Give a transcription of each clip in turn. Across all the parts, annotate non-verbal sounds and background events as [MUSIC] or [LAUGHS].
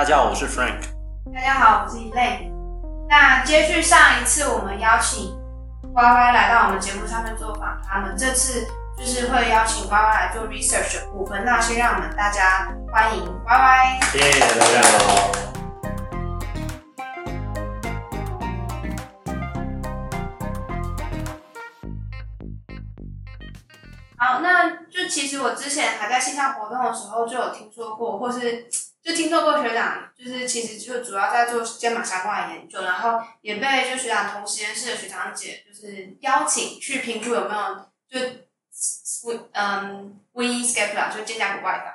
大家好，我是 Frank。大家好，我是 Elaine。那接续上一次，我们邀请 YY 来到我们节目上面做访谈，他们这次就是会邀请 YY 来做 research 的部分。那先让我们大家欢迎 YY。谢谢大家好。好，那就其实我之前还在线上活动的时候就有听说过，或是。就听说过学长，就是其实就主要在做肩膀相关的研究，然后也被就学长同实验室的学长姐就是邀请去评估有没有就嗯，VSCAPL，就肩胛骨外翻。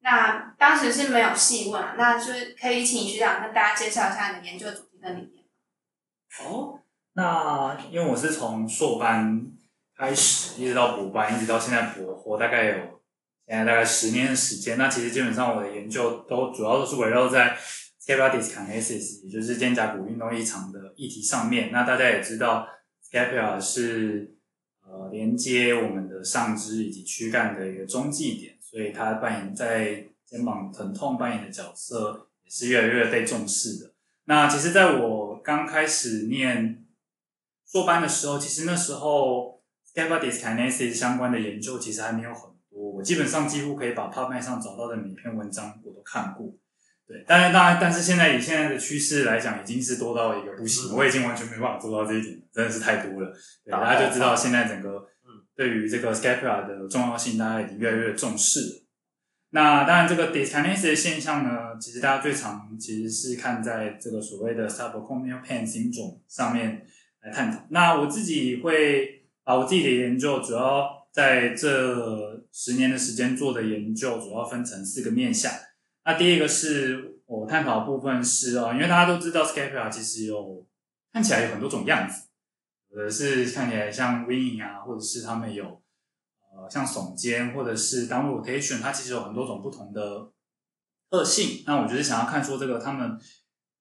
那当时是没有细问，那就是可以请学长跟大家介绍一下你研究的主题跟理念。哦，那因为我是从硕班开始，一直到博班，一直到现在博后，大概有。现在大概十年的时间，那其实基本上我的研究都主要都是围绕在 scapular dyskinesis，也就是肩胛骨运动异常的议题上面。那大家也知道，scapula 是呃连接我们的上肢以及躯干的一个中继点，所以它扮演在肩膀疼痛扮演的角色也是越来越被重视的。那其实在我刚开始念硕班的时候，其实那时候 scapular dyskinesis 相关的研究其实还没有很。我基本上几乎可以把 PubMed 上找到的每篇文章我都看过，对，但是当然，但是现在以现在的趋势来讲，已经是多到一个不行，我已经完全没办法做到这一点，真的是太多了。对，大家就知道现在整个对于这个 scapula 的重要性，大家已经越来越重视了。那当然，这个的现象呢，其实大家最常其实是看在这个所谓的 subacromial pain syndrome 上面来探讨。那我自己会把我自己的研究主要。在这十年的时间做的研究，主要分成四个面向。那第一个是我探讨部分是啊，因为大家都知道 scapula 其实有看起来有很多种样子，有的是看起来像 winging 啊，或者是他们有呃像耸肩，或者是 Down Rotation，它其实有很多种不同的特性。那我就是想要看说这个他们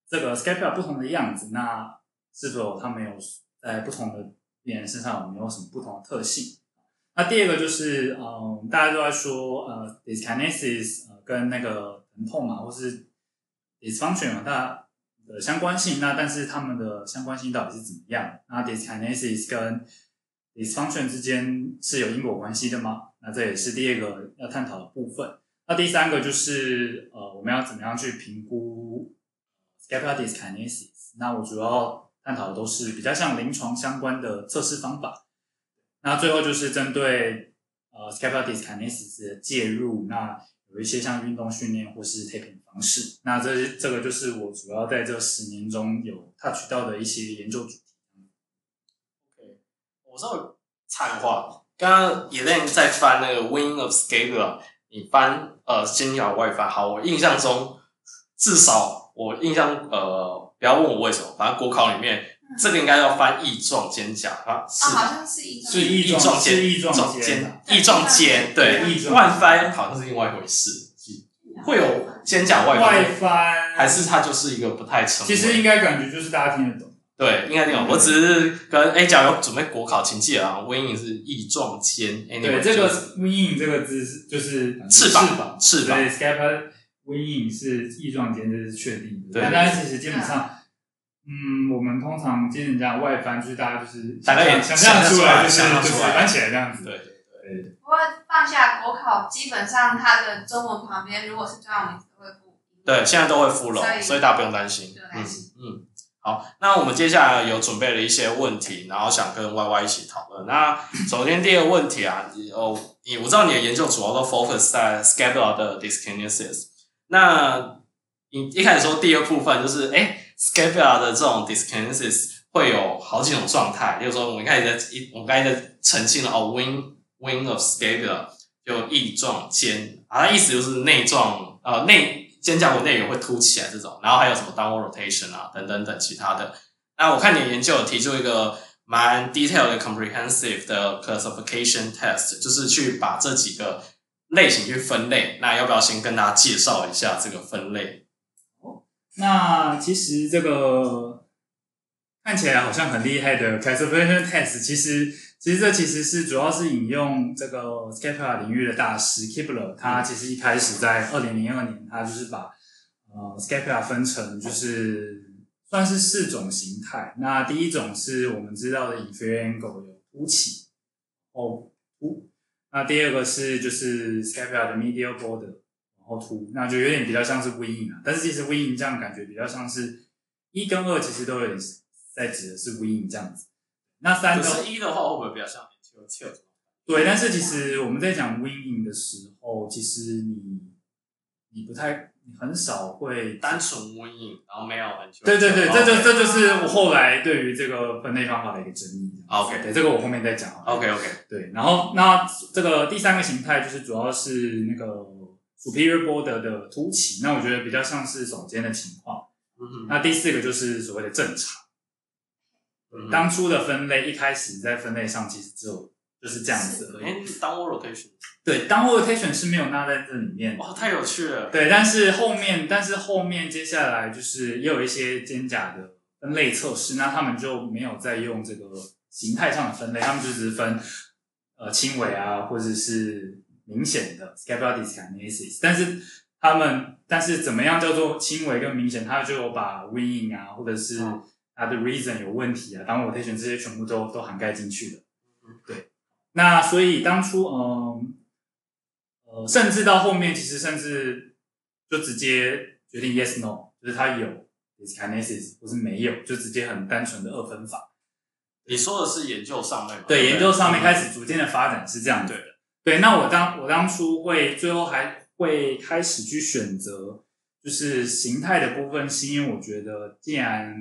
这个 scapula 不同的样子，那是否他们有在不同的病人身上有没有什么不同的特性？那第二个就是，嗯，大家都在说，呃，dyskinesis 呃，跟那个疼痛嘛，或是 dysfunction 它的相关性。那但是它们的相关性到底是怎么样？那 dyskinesis 跟 dysfunction 之间是有因果关系的吗？那这也是第二个要探讨的部分。那第三个就是，呃，我们要怎么样去评估 scapular dyskinesis？那我主要探讨的都是比较像临床相关的测试方法。那最后就是针对呃 scapular dyskinesis 的介入，那有一些像运动训练或是 taping 的方式。那这这个就是我主要在这十年中有 touch 到的一些研究主题。OK，我稍微插话，刚刚 Elaine 在翻那个 Wing of scapula，你翻呃肩胛外翻。好，我印象中至少我印象呃，不要问我为什么，反正国考里面。这个应该要翻翼状肩胛啊，是，好像是翼状，是翼状肩，翼状肩，翼状肩，对，外翻好像是另外一回事，会有肩胛外外翻，还是它就是一个不太成？其实应该感觉就是大家听得懂，对，应该听得懂。我只是跟哎，假如准备国考，请记得啊，winging 是翼状肩，对，这个 winging 这个字是就是翅膀，翅膀，对，scapular winging 是翼状肩，这是确定的，对，但是其实基本上。嗯，我们通常接人家外翻，就是大家就是大概想象出来，就是就是翻起来这样子。对对对。不过放下国考，基本上它的中文旁边如果是专有名词都会附。对，现在都会附了，所以大家不用担心。嗯嗯。好，那我们接下来有准备了一些问题，然后想跟 YY 一起讨论。那首先第一个问题啊，哦，你我知道你的研究主要都 focus 在 scapular 的 dyskinesis。那你一开始说第二部分就是哎。Scapula 的这种 dyskinesis 会有好几种状态，就是说我们刚才在一，我们刚才在澄清了哦，wing wing of scapula 就翼状肩，啊，意思就是内状，呃，内肩胛骨内缘会凸起来这种，然后还有什么 downward rotation 啊，等等等其他的。那我看你的研究有提出一个蛮 detailed 的 comprehensive 的 classification test，就是去把这几个类型去分类。那要不要先跟大家介绍一下这个分类？那其实这个看起来好像很厉害的 classification test，其实其实这其实是主要是引用这个 scapula 领域的大师 Kibler，他其实一开始在二零零二年，他就是把呃，scapula 分成就是算是四种形态。那第一种是我们知道的 inferior angle 有凸起哦凸。那第二个是就是 scapula 的 medial border 然后凸，那就有点比较像是 winging 啊。但是其实 winging 这样感觉比较像是一跟二其实都有点在指的是 winging 这样子。那三是一的话会不会比较像？对，但是其实我们在讲 winging 的时候，其实你你不太，你很少会单纯 winging，然后没有。对对对，这就这就是我后来对于这个分类方法的一个争议。OK，对，这个我后面再讲。OK OK，对，然后那这个第三个形态就是主要是那个 superior border 的凸起，那我觉得比较像是耸肩的情况。嗯。那第四个就是所谓的正常。嗯。当初的分类一开始在分类上其实只有。就是这样子。哎，downward rotation。对，downward rotation 是没有纳在这里面。哇，太有趣了。对，但是后面，但是后面接下来就是也有一些肩胛的分类测试，那他们就没有再用这个形态上的分类，他们就只是分呃轻微啊，或者是明显的 scapular dyskinesis。但是他们，但是怎么样叫做轻微跟明显？他就有把 winging 啊，或者是他的 reason 有问题啊，downward rotation 这些全部都都涵盖进去的。对。那所以当初，嗯，呃，甚至到后面，其实甚至就直接决定 yes no，就是他有 dyskinesis 或是没有，就直接很单纯的二分法。你说的是研究上面吗？对，研究上面开始逐渐的发展是这样对的。对，那我当我当初会最后还会开始去选择，就是形态的部分，是因为我觉得既然。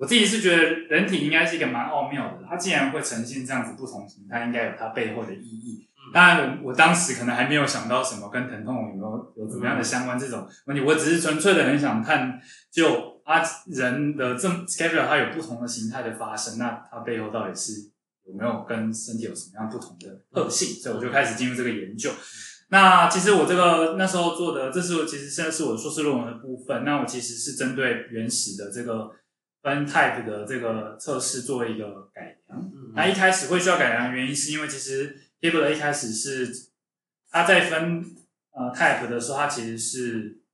我自己是觉得人体应该是一个蛮奥妙的，它既然会呈现这样子不同形态，应该有它背后的意义。当然，我我当时可能还没有想到什么跟疼痛有没有有怎么样的相关这种问题，我只是纯粹的很想看就啊人的这 schedule 它有不同的形态的发生，那它背后到底是有没有跟身体有什么样不同的特性？所以我就开始进入这个研究。那其实我这个那时候做的，这是我其实现在是我硕士论文的部分。那我其实是针对原始的这个。分 type 的这个测试做一个改良，那一开始会需要改良的原因是因为其实 Hibler 一开始是它在分呃 type 的时候，它其实是呃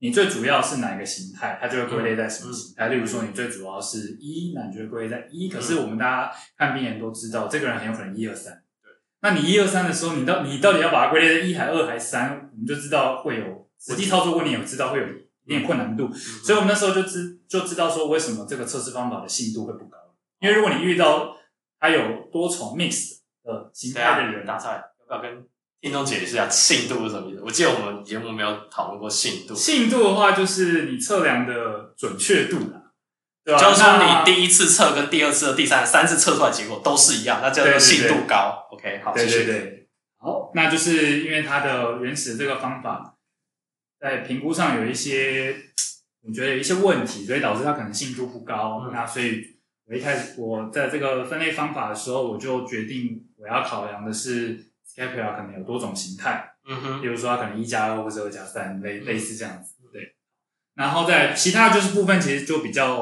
你最主要是哪一个形态，它就会归类在什么形态。例如说你最主要是一，那你就会归类在一。可是我们大家看病人都知道，这个人很有可能一二三。对，那你一二三的时候，你到你到底要把它归类在一还二还三，我们就知道会有实际操作过，你，有知道会有。一点困难度，所以我们那时候就知就知道说，为什么这个测试方法的信度会不高。因为如果你遇到它有多重 mix 的形态的人，打菜要不要跟听众解释一下信度是什么意思？我记得我们节目没有讨论过信度。信度的话，就是你测量的准确度啦，对吧？就是说你第一次测跟第二次、第三三次测出来结果都是一样，那叫做信度高。对对对 OK，好，对对对，好，那就是因为它的原始的这个方法。在评估上有一些，我觉得有一些问题，所以导致它可能信度不高。嗯、那所以，我一开始我在这个分类方法的时候，我就决定我要考量的是 scapula 可能有多种形态。嗯哼，比如说它可能一加二或者二加三，类类似这样子。对。然后在其他就是部分，其实就比较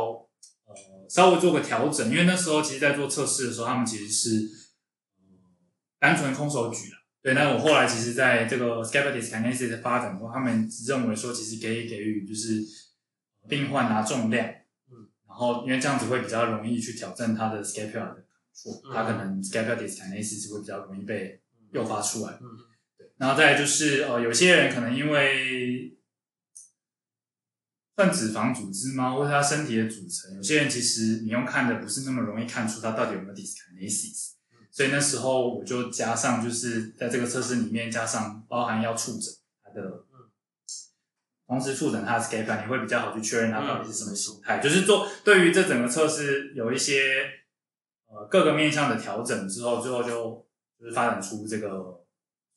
呃稍微做个调整，因为那时候其实在做测试的时候，他们其实是单纯空手举的。对，那我后来其实在这个 scapular dyskinesis 的发展中，他们认为说，其实可以给予就是病患拿重量，嗯，然后因为这样子会比较容易去挑战他的 scapula 的错，他可能 scapular dyskinesis 会比较容易被诱发出来，嗯，对，然后再来就是呃，有些人可能因为算脂肪组织吗，或者他身体的组成，有些人其实你用看的不是那么容易看出他到底有没有 dyskinesis。所以那时候我就加上，就是在这个测试里面加上包含要触诊他的，同时触诊他的 scapula，你会比较好去确认他到底是什么形态。就是做对于这整个测试有一些呃各个面向的调整之后，最后就就是发展出这个所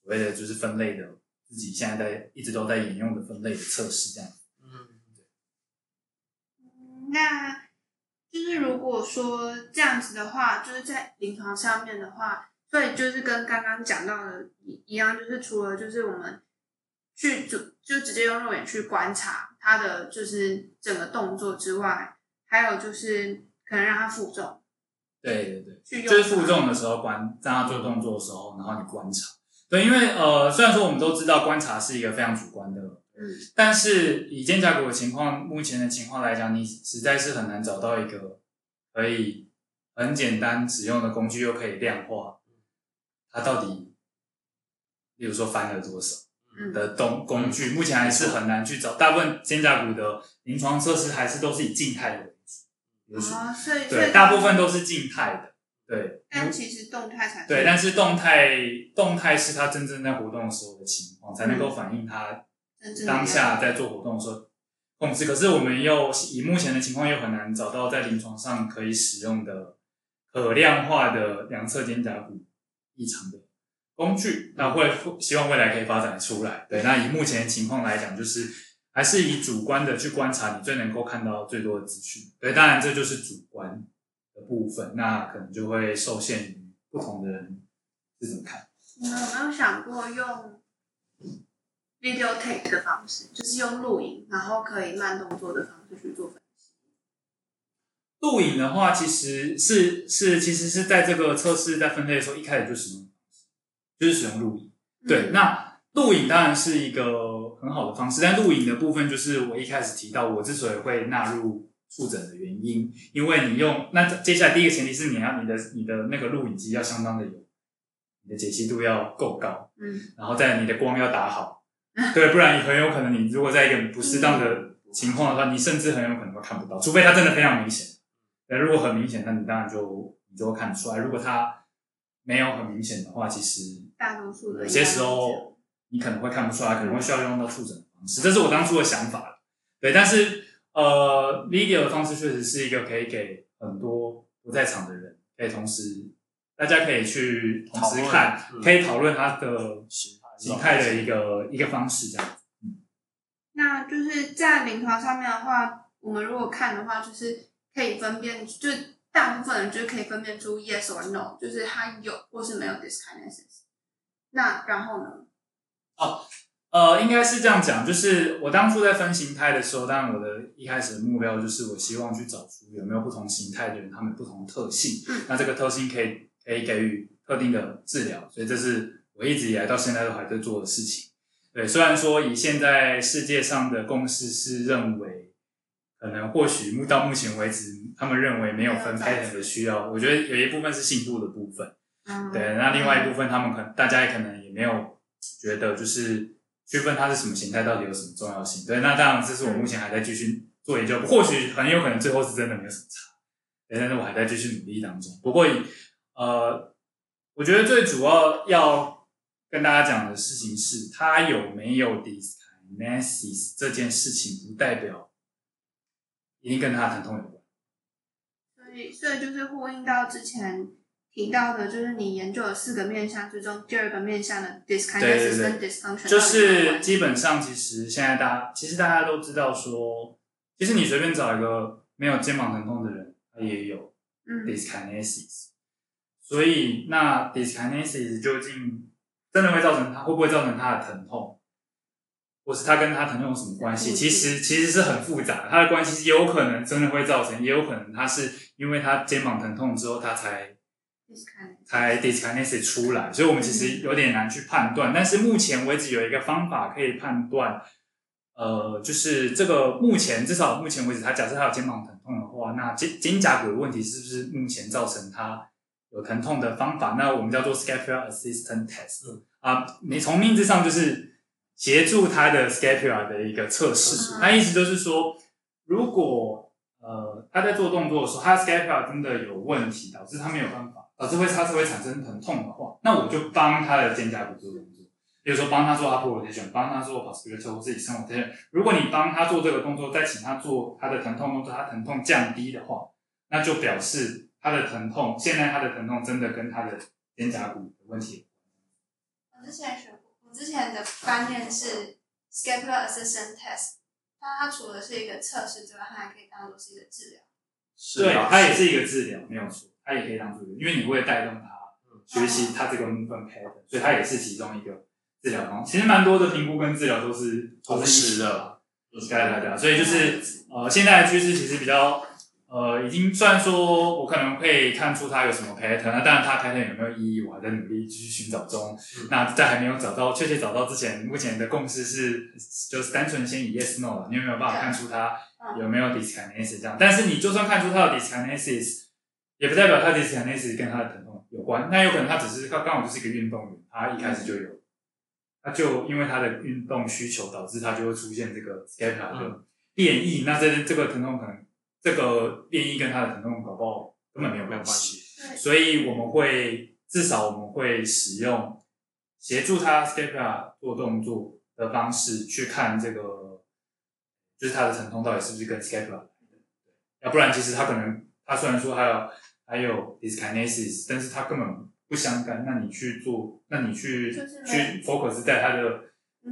谓的就是分类的自己现在在一直都在引用的分类的测试这样。嗯，对。那。就是如果说这样子的话，就是在临床上面的话，所以就是跟刚刚讲到的一一样，就是除了就是我们去就就直接用肉眼去观察它的就是整个动作之外，还有就是可能让它负重。对对对，就是负重的时候观，让他做动作的时候，然后你观察。对，因为呃，虽然说我们都知道观察是一个非常主观的，嗯，但是以肩胛骨的情况，目前的情况来讲，你实在是很难找到一个可以很简单使用的工具，又可以量化它到底，例如说翻了多少的动工具，目前还是很难去找。大部分肩胛骨的临床测试还是都是以静态的啊，所以对，大部分都是静态的。对，但其实动态才对，但是动态动态是他真正在活动的时候的情况，才能够反映他当下在做活动的时候控制。可是我们又以目前的情况，又很难找到在临床上可以使用的可量化的两侧肩胛骨异常的工具。那会希望未来可以发展出来。对，那以目前的情况来讲，就是还是以主观的去观察，你最能够看到最多的资讯。对，当然这就是主观的。部分，那可能就会受限于不同的人是怎么看。你们有没有想过用 video take 的方式，就是用录影，然后可以慢动作的方式去做分析？录影的话，其实是是其实是在这个测试在分类的时候，一开始就使用，就是使用录影。对，嗯、那录影当然是一个很好的方式，但录影的部分就是我一开始提到，我之所以会纳入。触诊的原因，因为你用那接下来第一个前提是你要你的你的那个录影机要相当的有，你的解析度要够高，嗯，然后再你的光要打好，对，不然你很有可能你如果在一个不适当的情况的话，你甚至很有可能都看不到，除非它真的非常明显。那如果很明显，那你当然就你就会看得出来。如果它没有很明显的话，其实大多数的有些时候你可能会看不出来，可能会需要用到触诊的方式。这是我当初的想法，对，但是。呃，video 的方式确实是一个可以给很多不在场的人，可以同时，大家可以去同时看，嗯、可以讨论它的形态的一个一个方式，这样子。嗯，那就是在临床上面的话，我们如果看的话，就是可以分辨，就大部分人就是可以分辨出 yes or no，就是他有或是没有 dyskinesis。那然后呢？哦。呃，应该是这样讲，就是我当初在分形态的时候，当然我的一开始的目标就是我希望去找出有没有不同形态的人，他们不同的特性，嗯，那这个特性可以可以给予特定的治疗，所以这是我一直以来到现在都还在做的事情。对，虽然说以现在世界上的共识是认为，可能或许目到目前为止，他们认为没有分 pattern 的需要，我觉得有一部分是信度的部分，嗯，对，那另外一部分他们可能大家也可能也没有觉得就是。区分它是什么形态，到底有什么重要性？对，那当然这是我目前还在继续做研究，或许很有可能最后是真的没有什么差，对，但是我还在继续努力当中。不过以呃，我觉得最主要要跟大家讲的事情是，它有没有 diskinesis 这件事情，不代表一定跟它的疼痛有关。所以，所以就是呼应到之前。提到的就是你研究的四个面向之中，第二个面向的 dysfunction，就是基本上其实现在大家其实大家都知道说，其实你随便找一个没有肩膀疼痛的人，他也有 dyskinesis，嗯，所以那 dyskinesis 究竟真的会造成他会不会造成他的疼痛，或是他跟他疼痛有什么关系？其实其实是很复杂的，他的关系是有可能真的会造成，也有可能他是因为他肩膀疼痛之后他才。才 dyskinesis 出来，所以我们其实有点难去判断。但是目前为止有一个方法可以判断，呃，就是这个目前至少目前为止，他假设他有肩膀疼痛的话，那肩肩胛骨的问题是不是目前造成他有疼痛的方法？那我们叫做 scapula assistant test 啊，你从名字上就是协助他的 scapula 的一个测试。那意思就是说，如果呃他在做动作的时候，他的 scapula 真的有问题，导致他没有办法。导致会它是会产生疼痛的话，那我就帮他的肩胛骨做动作，比如说帮他做 upward rotation，帮他做 post-rotator 或自己 external rotation。如果你帮他做这个动作，再请他做他的疼痛动作，他疼痛降低的话，那就表示他的疼痛，现在他的疼痛真的跟他的肩胛骨的问题。我之前学过，我之前的观念是 scapular assistant test，它它除了是一个测试之外，它还可以当做是一个治疗。是对，它也是一个治疗，没有错。它也可以当做，因为你会带动他学习他这个 movement pattern，所以它也是其中一个治疗方。其实蛮多的评估跟治疗都是同时的，都是该大家。所以就是呃，现在的趋势其实比较呃，已经虽然说我可能会看出它有什么 pattern，那当然它 pattern 有没有意义，我还在努力继续寻找中。嗯、那在还没有找到确切找到之前，目前的共识是就是单纯先以 yes no 了，你有没有办法看出它有没有 dyskinesis 这样？但是你就算看出它的 dyskinesis，也不代表它 dyskinesis 跟他的疼痛有关，那有可能他只是刚刚好就是一个运动员，他一开始就有。嗯他就因为他的运动需求，导致他就会出现这个 scapula 的变异。嗯、那这这个疼痛可能这个变异跟他的疼痛搞不好根本没有没有关系。所以我们会至少我们会使用协助他 scapula 做动作的方式去看这个，就是他的疼痛到底是不是跟 scapula 来的。要不然其实他可能他虽然说还有还有 dyskinesis，但是它根本。不相干，那你去做，那你去去 focus 在它的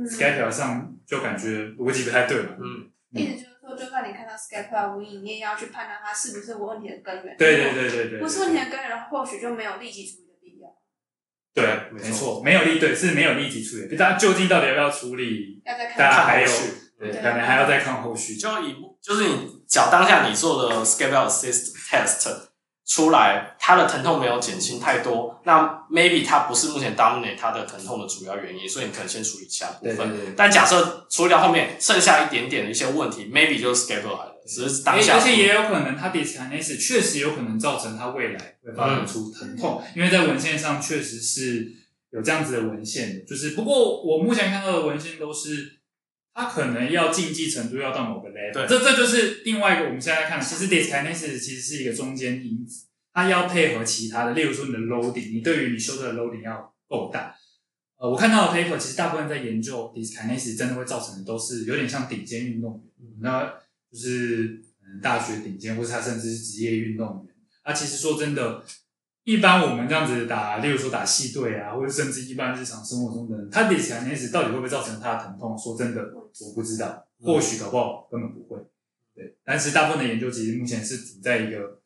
schedule 上，就感觉逻辑不太对嘛。嗯，意思就是说，就算你看到 schedule 无影，你也要去判断它是不是问题的根源。对对对对对。不是问题的根源，或许就没有立即处理的必要。对，没错，没有立对是没有立即处理，大家究竟到底要不要处理？要再看。大家还有，对，可能还要再看后续。就以就是你脚当下你做的 scapula assist test。出来，他的疼痛没有减轻太多，那 maybe 他不是目前 dominate 他的疼痛的主要原因，所以你可能先处理其他部分。对对对，但假设处理掉后面剩下一点点的一些问题，maybe 就是 scapula 来的，只是当下。而且也有可能他 dyskinesis 确实有可能造成他未来会发展出疼痛，嗯、因为在文献上确实是有这样子的文献的，就是不过我目前看到的文献都是。他可能要竞技程度要到某个 level，对这这就是另外一个我们现在看，其实 diskinesis 其实是一个中间因子，它要配合其他的，例如说你的 loading，你对于你 shoulder 的 loading 要够大。呃，我看到的 paper 其实大部分在研究 diskinesis 真的会造成的都是有点像顶尖运动员，那就是嗯大学顶尖，或是他甚至是职业运动员。啊，其实说真的。一般我们这样子打，例如说打系队啊，或者甚至一般日常生活中的人，他 dyskinesis 到底会不会造成他的疼痛？说真的，我不知道，或许搞不好根本不会。对，但是大部分的研究其实目前是处在一个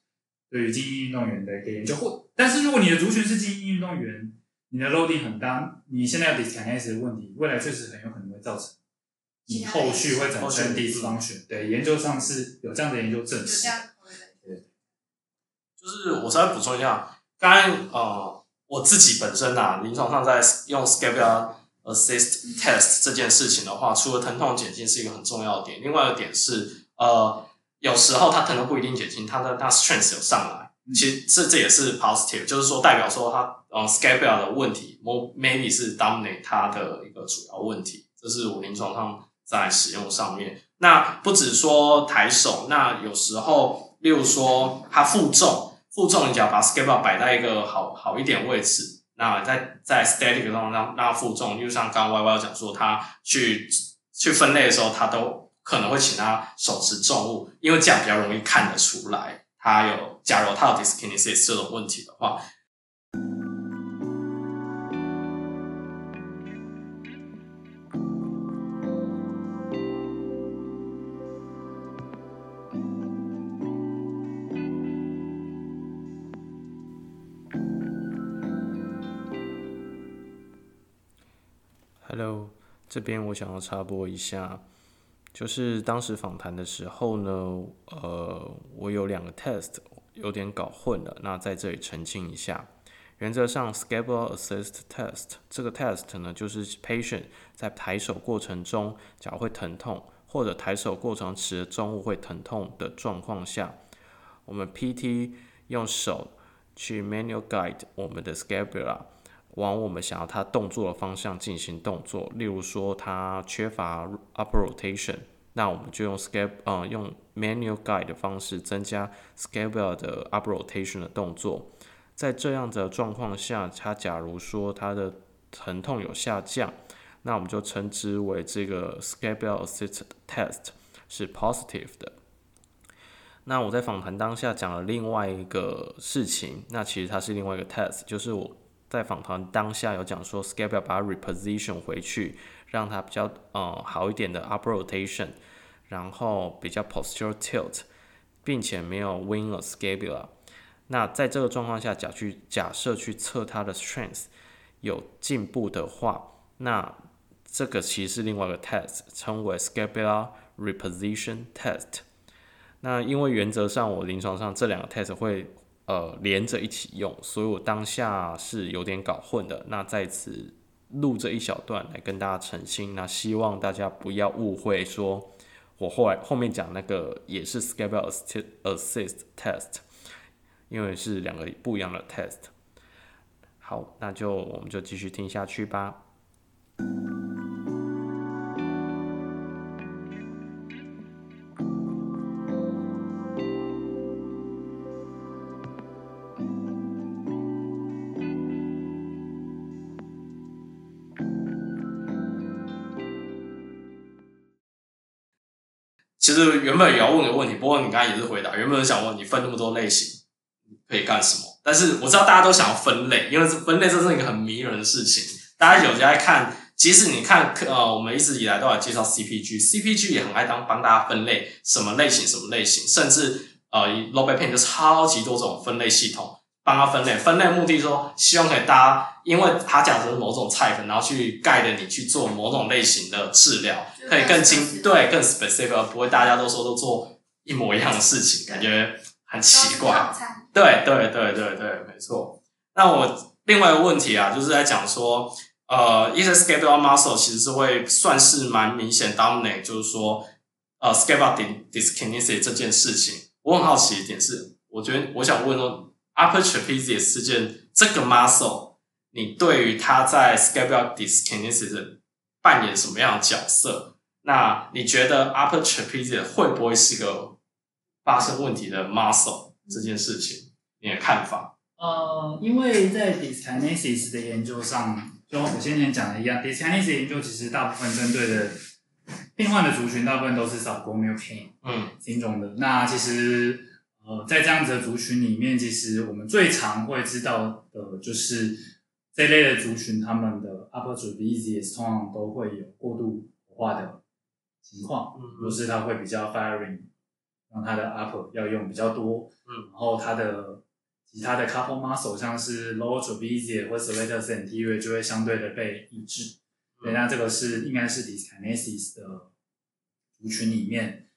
对于精英运动员的一个研究。或，但是如果你的族群是精英运动员，你的 loading 很大，你现在有 dyskinesis 的问题，未来确实很有可能会造成你后续会产生 dysfunction。对，研究上是有这样的研究证实。对，就是我稍微补充一下。刚刚呃，我自己本身啊，临床上在用 scapula assist test 这件事情的话，除了疼痛减轻是一个很重要的点，另外一个点是呃，有时候它疼痛不一定减轻，它的它 strength 有上来，其实这这也是 positive，就是说代表说它呃 scapula 的问题 maybe 是 dominate 它的一个主要问题，这是我临床上在使用上面。那不止说抬手，那有时候例如说它负重。负重你脚把 scapula 摆在一个好好一点位置，那在在 static 中让让负重，就像刚刚 Y Y 讲说，他去去分类的时候，他都可能会请他手持重物，因为这样比较容易看得出来，他有假如他有 dyskinesis 这种问题的话。这边我想要插播一下，就是当时访谈的时候呢，呃，我有两个 test 有点搞混了，那在这里澄清一下。原则上，scapula assist test 这个 test 呢，就是 patient 在抬手过程中脚会疼痛，或者抬手过程持重物会疼痛的状况下，我们 PT 用手去 manual guide 我们的 scapula。往我们想要他动作的方向进行动作，例如说他缺乏 upper rotation，那我们就用 scap 呃用 manual guide 的方式增加 scapula 的 upper rotation 的动作。在这样的状况下，他假如说他的疼痛有下降，那我们就称之为这个 scapula assist test 是 positive 的。那我在访谈当下讲了另外一个事情，那其实它是另外一个 test，就是我。在访谈当下有讲说，scapula 把它 reposition 回去，让它比较呃好一点的 up rotation，然后比较 posture tilt，并且没有 wing of scapula。那在这个状况下，假去假设去测它的 strength 有进步的话，那这个其实是另外一个 test，称为 scapula reposition test。那因为原则上我临床上这两个 test 会呃连着一起用，所以我当下是有点搞混的。那在此录这一小段来跟大家澄清，那希望大家不要误会，说我后来后面讲那个也是 Scalable Assist Test，因为是两个不一样的 test。好，那就我们就继续听下去吧。其实原本也要问个问题，不过你刚才也是回答。原本想问你分那么多类型可以干什么，但是我知道大家都想要分类，因为分类这是一个很迷人的事情。大家有在看，即使你看呃，我们一直以来都来介绍 CPG，CPG 也很爱当帮大家分类什么类型什么类型，甚至呃 l o b e p a n 就超级多种分类系统。帮他分类，分类目的说，希望可以大家，因为他讲的是某种菜粉，然后去 guide 你去做某种类型的治疗，可以更精，对，更 specific，而不会大家都说都做一模一样的事情，感觉很奇怪。对对对对对，没错。那我另外一个问题啊，就是在讲说，呃，一些 scapular muscle 其实是会算是蛮明显 dominate，就是说，呃，scapular dyskinesia 这件事情，我很好奇一点是，我觉得我想问说。Upper trapezius 这件这个 muscle，你对于他在 scapular dyskinesia 扮演什么样的角色？那你觉得 upper trapezius 会不会是个发生问题的 muscle 这件事情？你的看法？呃，因为在 dyskinesia 的研究上，就我先前讲的一样，dyskinesia 研究其实大部分针对的病患的族群，大部分都是 subacromial pain 嗯心中的。那其实。呃，在这样子的族群里面，其实我们最常会知道的就是这类的族群，他们的 upper trapezius 通常都会有过度活化的情况，嗯，就是它会比较 firing，让它的 upper 要用比较多，嗯，然后它的其他的 couple muscle 像是 lower trapezius 或 serratus anterior 就会相对的被抑制，嗯，对，那这个是应该是 dyskinesis 的族群里面。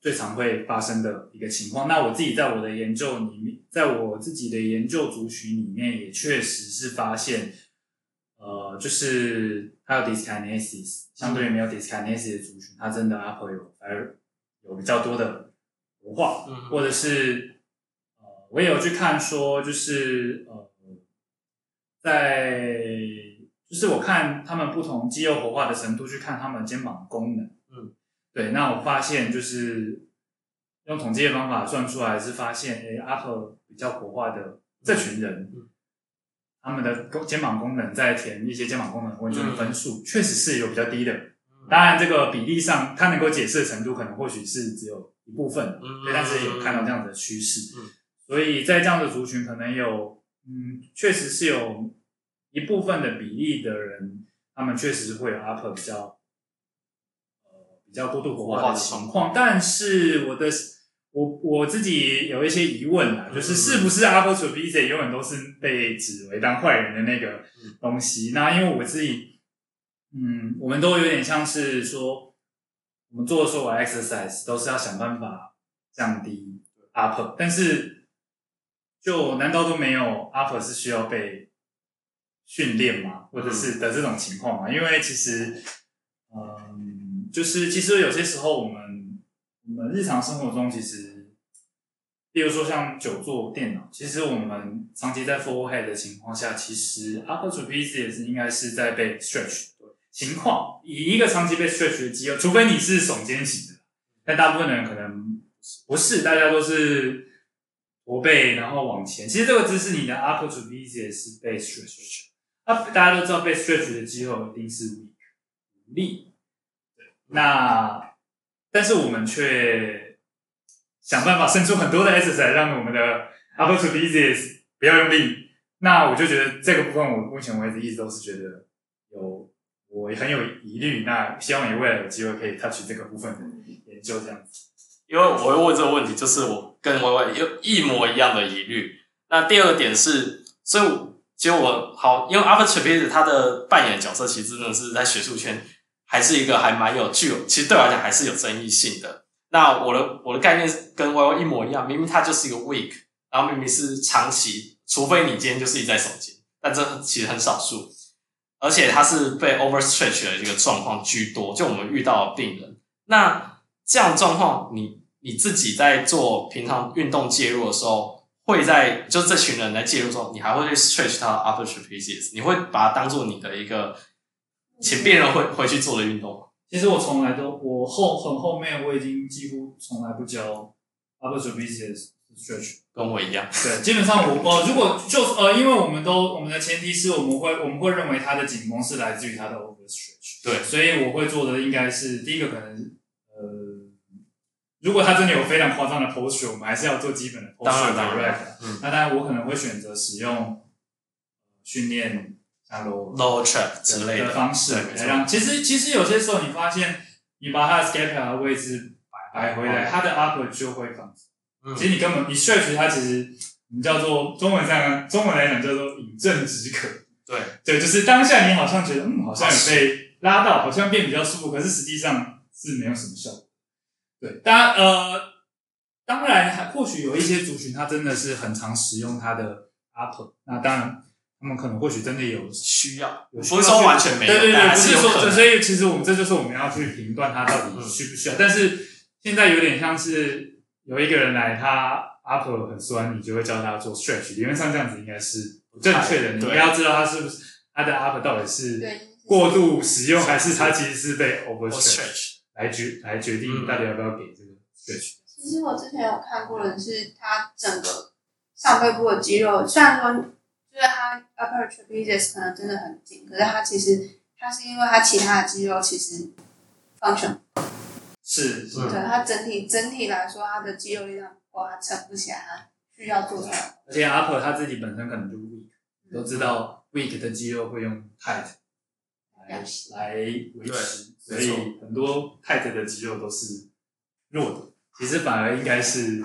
最常会发生的一个情况。那我自己在我的研究里面，在我自己的研究族群里面，也确实是发现，呃，就是还有 dyskinesis，相对于没有 dyskinesis 的族群，它真的 upper 有而有比较多的活化，嗯，或者是呃，我也有去看说，就是呃，在就是我看他们不同肌肉活化的程度，去看他们肩膀的功能。对，那我发现就是用统计的方法算出来，是发现，哎，upper 比较活化的这群人，嗯、他们的肩膀功能在填一些肩膀功能问卷的分数，确、嗯、实是有比较低的。当然，这个比例上，它能够解释的程度，可能或许是只有一部分，嗯，但是有看到这样子的趋势。嗯，所以在这样的族群，可能有，嗯，确实是有一部分的比例的人，他们确实会有 upper 比较。比较过度活化的情况，但是我的我我自己有一些疑问啊，就是是不是 upper trapezius 永远都是被指为当坏人的那个东西？那因为我自己，嗯，我们都有点像是说，我们做的所有 exercise 都是要想办法降低 upper，但是就难道都没有 upper 是需要被训练吗？或者是的这种情况吗？因为其实，嗯。就是其实有些时候，我们我们日常生活中，其实，比如说像久坐电脑，其实我们长期在 forehead 的情况下，其实 upper trapezius 应该是在被 stretch 的情况。以一个长期被 stretch 的肌肉，除非你是耸肩型的，但大部分的人可能不是，大家都是驼背然后往前。其实这个姿势，你的 upper trapezius 是被 stretch。啊，大家都知道被 stretch 的肌肉一定是无力。那，但是我们却想办法生出很多的 exercise 让我们的 upper trapezius 不要用力。那我就觉得这个部分，我目前为止一直都是觉得有我很有疑虑。那希望你未来有机会可以 touch 这个部分的研究这样子。因为我会问这个问题，就是我跟 Y Y 有一模一样的疑虑。那第二点是，所以其实我好，因为 upper trapezius 它的扮演角色，其实真的是在学术圈。还是一个还蛮有具有，其实对我来讲还是有争议性的。那我的我的概念跟 Y Y 一模一样，明明它就是一个 weak，然后明明是长期，除非你今天就是一在手机，但这其实很少数，而且它是被 overstretch 的一个状况居多，就我们遇到的病人，那这样状况，你你自己在做平常运动介入的时候，会在就这群人来介入之后，你还会去 stretch 他的 upper trapezius，你会把它当做你的一个请病人回回去做的运动吗？其实我从来都，我后很后面我已经几乎从来不教 upper trapezius stretch，跟我一样。对，基本上我呃，如果就呃，因为我们都我们的前提是我们会我们会认为他的紧绷是来自于他的 overstretch，对，所以我会做的应该是第一个可能呃，如果他真的有非常夸张的 posture，我们还是要做基本的 posture direct，嗯，那当然我可能会选择使用训练。Low low trap 之类的方式来让，其实其实有些时候你发现，你把它的 scapula 的位置摆摆回来，它的 upper 就会放松。其实你根本你 stretch 它，其实我们叫做中文上中文来讲叫做饮鸩止渴。对对，就是当下你好像觉得嗯，好像有被拉到，好像变比较舒服，可是实际上是没有什么效果。对，当然呃，当然还或许有一些族群，他真的是很常使用它的 upper，那当然。他们可能或许真的有需要，有需要，不是说完全没有，对对对，不是说，所以其实我们这就是我们要去评断他到底需不需要。但是现在有点像是有一个人来，他 upper 很酸，你就会教他做 stretch。理论上这样子应该是不正确的，你应该要知道他是不是他的 upper 到底是过度使用，还是他其实是被 overstretch 来决来决定到底要不要给这个 stretch。其实我之前有看过的是他整个上背部的肌肉，虽然说。就是他 upper trapezius 可能真的很紧，可是他其实他是因为他其他的肌肉其实 function 是，是对他整体整体来说，他的肌肉力量不够，他撑不起来，它需要做出来。而且 upper 他自己本身可能就 weak，、嗯、都知道 weak 的肌肉会用 tight 来、嗯、来维持，所以很多 tight 的肌肉都是弱的。其实反而应该是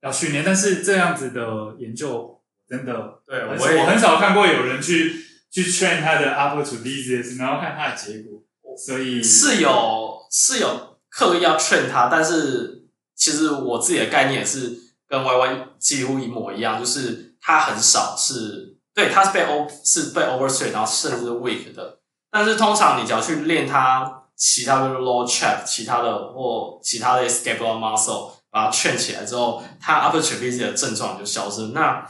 要训练，但是这样子的研究。真的，对，我我很少看过有人去去 train 他的 upper trapezius，然后看他的结果，所以是有是有刻意要 train 他，但是其实我自己的概念也是跟 Y Y 几乎一模一样，就是他很少是对，他是被 o 是被 overstretch，然后甚至是 weak 的，但是通常你只要去练他其他的 low trap，其他的或其他的 scapular muscle，把它 train 起来之后，他 upper trapezius 的症状就消失，那。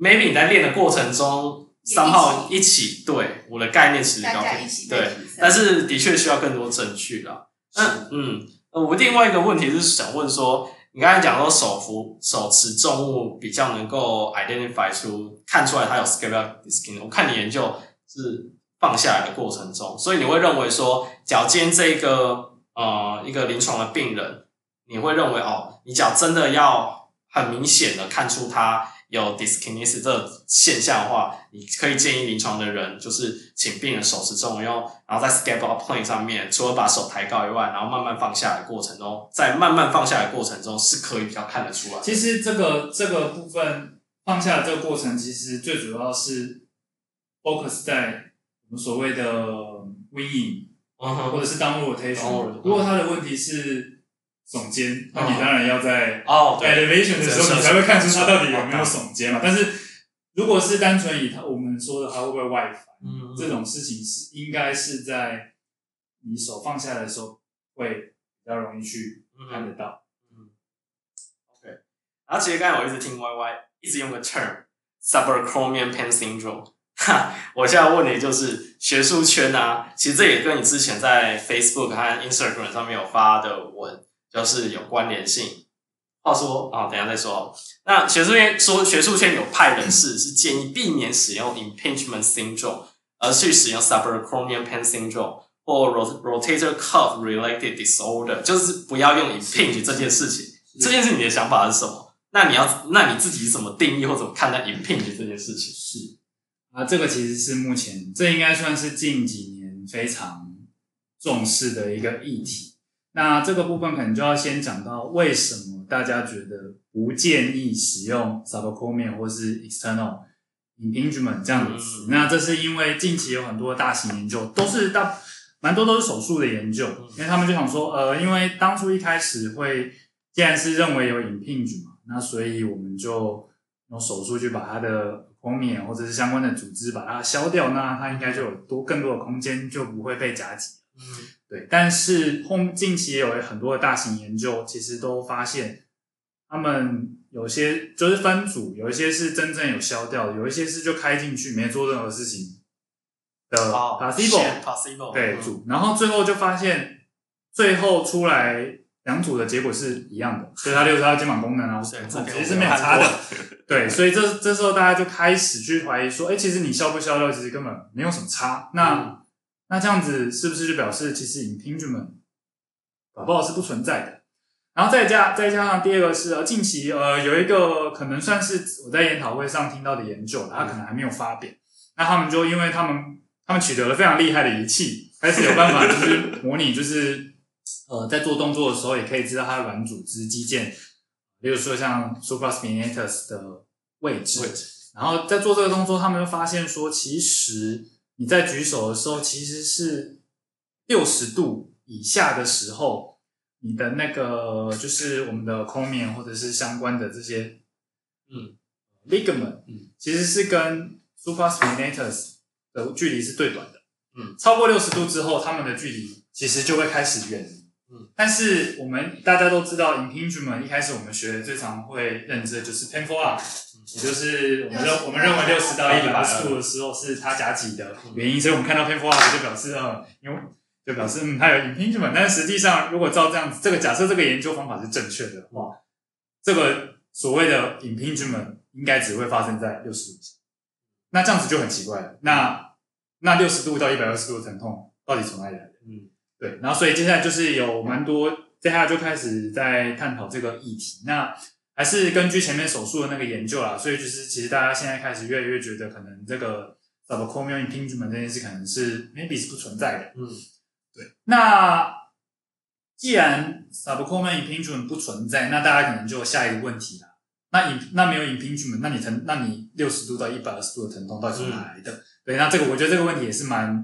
Maybe 你在练的过程中，三号一起，对，我的概念其实高一对，但是的确需要更多证据啦。嗯嗯，我另外一个问题是想问说，你刚才讲说手扶手持重物比较能够 identify 出看出来它有 scapular dyskinesia，我看你研究是放下来的过程中，所以你会认为说脚尖这个呃一个临床的病人，你会认为哦，你脚真的要很明显的看出它。有 dyskinesia 这个现象的话，你可以建议临床的人就是请病人手持重物用，然后在 scapular plane 上面，除了把手抬高以外，然后慢慢放下来的过程中，在慢慢放下来的过程中是可以比较看得出来。其实这个这个部分放下的这个过程，其实最主要是 focus 在我们所谓的 uh huh. 或者是 downward rotation。Uh huh. 如果他的问题是耸肩，那你当然要在哦 elevation 的时候，你才会看出它到底有没有耸肩嘛。但是如果是单纯以它我们说的它会不会外翻，嗯，这种事情是应该是在你手放下来的时候会比较容易去看得到。嗯，OK。然后其实刚才我一直听 Y Y 一直用个 term pain syndrome，哈，我现在问你就是学术圈啊，其实这也跟你之前在 Facebook 和 Instagram 上面有发的文。就是有关联性。话说啊，等一下再说。那学术圈说，学术圈有派人士是建议避免使用 impingement syndrome，而去使用 subacromial pain syndrome 或 rotator cuff related disorder，就是不要用 impinge 这件事情。这件事你的想法是什么？那你要，那你自己怎么定义或怎么看待 impinge 这件事情？是啊，这个其实是目前这应该算是近几年非常重视的一个议题。那这个部分可能就要先讲到为什么大家觉得不建议使用 subacromial 或是 external impingement 这样的词。嗯、那这是因为近期有很多大型研究都是大蛮多都是手术的研究，因为他们就想说，呃，因为当初一开始会，既然是认为有 impingement 嘛，那所以我们就用手术去把它的空面或者是相关的组织把它消掉，那它应该就有多更多的空间，就不会被夹挤。嗯，对。但是后近期也有很多的大型研究，其实都发现，他们有些就是分组，有一些是真正有消掉的，有一些是就开进去没做任何事情。的 placebo 对组，然后最后就发现，最后出来两组的结果是一样的，所以它六十二肩膀功能啊，其实是没有差的。[LAUGHS] 对，所以这这时候大家就开始去怀疑说，哎，其实你消不消掉，其实根本没有什么差。那、嗯、那这样子是不是就表示其实 impingement 搞不好是不存在的？然后再加再加上第二个是呃近期呃有一个可能算是我在研讨会上听到的研究，它可能还没有发表。那他们就因为他们。他们取得了非常厉害的仪器，开始有办法就是 [LAUGHS] 模拟，就是呃在做动作的时候，也可以知道它的软组织肌腱，比如说像 supraspinatus 的位置。然后在做这个动作，他们就发现说，其实你在举手的时候，其实是六十度以下的时候，你的那个就是我们的空面或者是相关的这些嗯。ligament，嗯，其实是跟 supraspinatus 的距离是最短的，嗯，超过六十度之后，他们的距离其实就会开始远离，嗯。但是我们大家都知道，impingement 一开始我们学的最常会认知的就是 painful arc，也就是我们认我们认为六十到一百二十度的时候是它夹挤的原因，所以我们看到 painful arc 就表示呃，因为就表示嗯它有 impingement，但是实际上如果照这样子，这个假设这个研究方法是正确的话，这个所谓的 impingement 应该只会发生在六十度以下。那这样子就很奇怪了。那那六十度到一百二十度的疼痛到底从哪里来的？嗯，对。然后所以接下来就是有蛮多，接下来就开始在探讨这个议题。那还是根据前面手术的那个研究啦，所以就是其实大家现在开始越来越觉得，可能这个 subacromial impingement 这件事可能是 maybe 是不存在的。嗯，对。那既然 subacromial impingement 不存在，那大家可能就有下一个问题了。那你那没有 impingement，那你疼，那你六十度到一百二十度的疼痛到底是哪来的？嗯、对，那这个我觉得这个问题也是蛮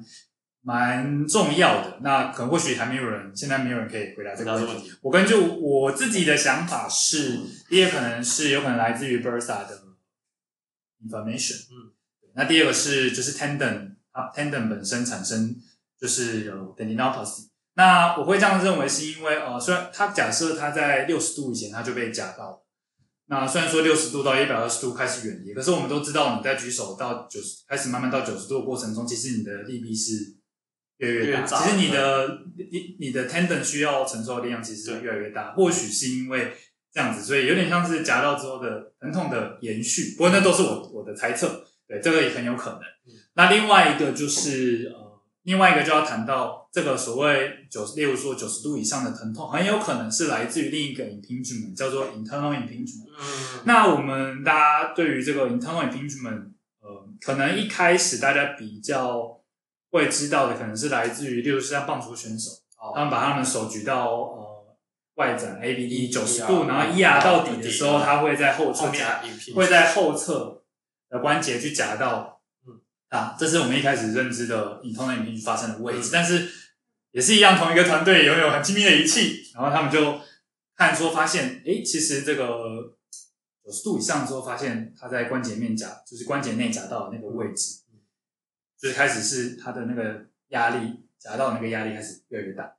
蛮重要的。那可能或许还没有人，现在没有人可以回答这个问题。我根据我自己的想法是，第一个可能是有可能来自于 bursa 的 information，嗯，那第二个是就是 tendon 啊 tendon 本身产生就是有 tendinopathy。那我会这样认为是因为呃，虽然他假设他在六十度以前他就被夹到了。那虽然说六十度到一百二十度开始远离，可是我们都知道，你在举手到九十开始慢慢到九十度的过程中，其实你的力臂是越来越大。其实你的你你的 tendon 需要承受的力量其实是越来越大。或许是因为这样子，所以有点像是夹到之后的疼痛的延续。不过那都是我我的猜测，对，这个也很有可能。那另外一个就是呃。另外一个就要谈到这个所谓九十，例如说九十度以上的疼痛，很有可能是来自于另一个 impingement，叫做 internal impingement。嗯。那我们大家对于这个 internal impingement，呃，可能一开始大家比较会知道的，可能是来自于，例如像棒球选手，哦、他们把他们手举到呃外展 ABD 九十度，然后一压到底的时候，他会在后侧夹，会在后侧的关节去夹到。啊，这是我们一开始认知的 internal impingement 发生的位置，嗯、但是也是一样，同一个团队拥有很精密的仪器，然后他们就看说发现，诶，其实这个九十度以上之后，发现它在关节面夹，就是关节内夹到的那个位置，所以开始是他的那个压力夹到的那个压力开始越来越大，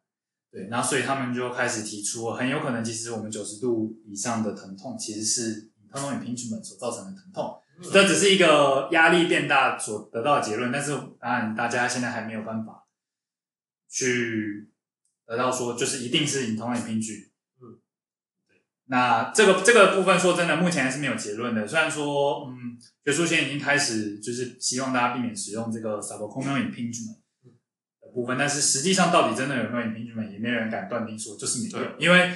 对，然后所以他们就开始提出，很有可能其实我们九十度以上的疼痛其实是 internal impingement 所造成的疼痛。这只是一个压力变大所得到的结论，但是当然大家现在还没有办法去得到说就是一定是 internal impingement。嗯，对。那这个这个部分说真的，目前还是没有结论的。虽然说，嗯，学术界已经开始就是希望大家避免使用这个 subacromial impingement 的部分，但是实际上到底真的有没有 impingement，也没有人敢断定说就是没有，因为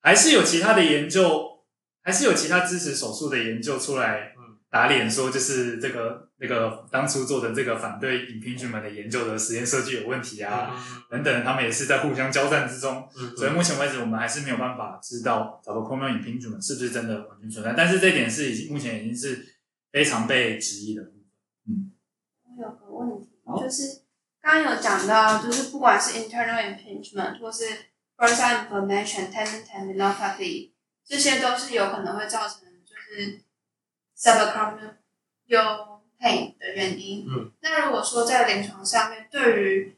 还是有其他的研究，还是有其他支持手术的研究出来。打脸说就是这个那个当初做的这个反对 impingement 的研究的实验设计有问题啊，嗯、等等，他们也是在互相交战之中，嗯、所以目前为止我们还是没有办法知道 subacromial impingement 是不是真的完全存在，但是这点是已经目前已经是非常被质疑的。嗯，我有个问题，就是。刚刚有讲到，就是不管是 internal impingement 或是 tendon tendinopathy，这些都是有可能会造成就是 subacromial pain 的原因。嗯。那如果说在临床上面，对于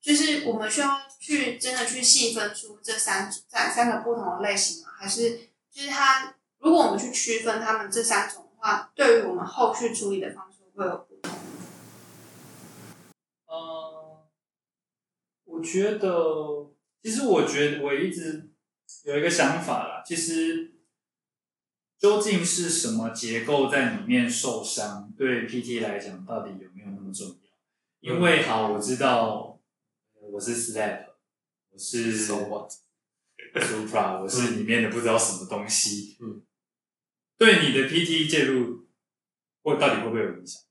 就是我们需要去真的去细分出这三三三个不同的类型吗？还是就是它，如果我们去区分他们这三种的话，对于我们后续处理的方式会有不同？呃，我觉得，其实我觉得我一直有一个想法啦，其实究竟是什么结构在里面受伤，对 PT 来讲到底有没有那么重要？因为好，我知道。我是 SLAP，我是 So what？Supra，[LAUGHS] 我是里面的不知道什么东西。嗯，对你的 PT 介入，会到底会不会有影响？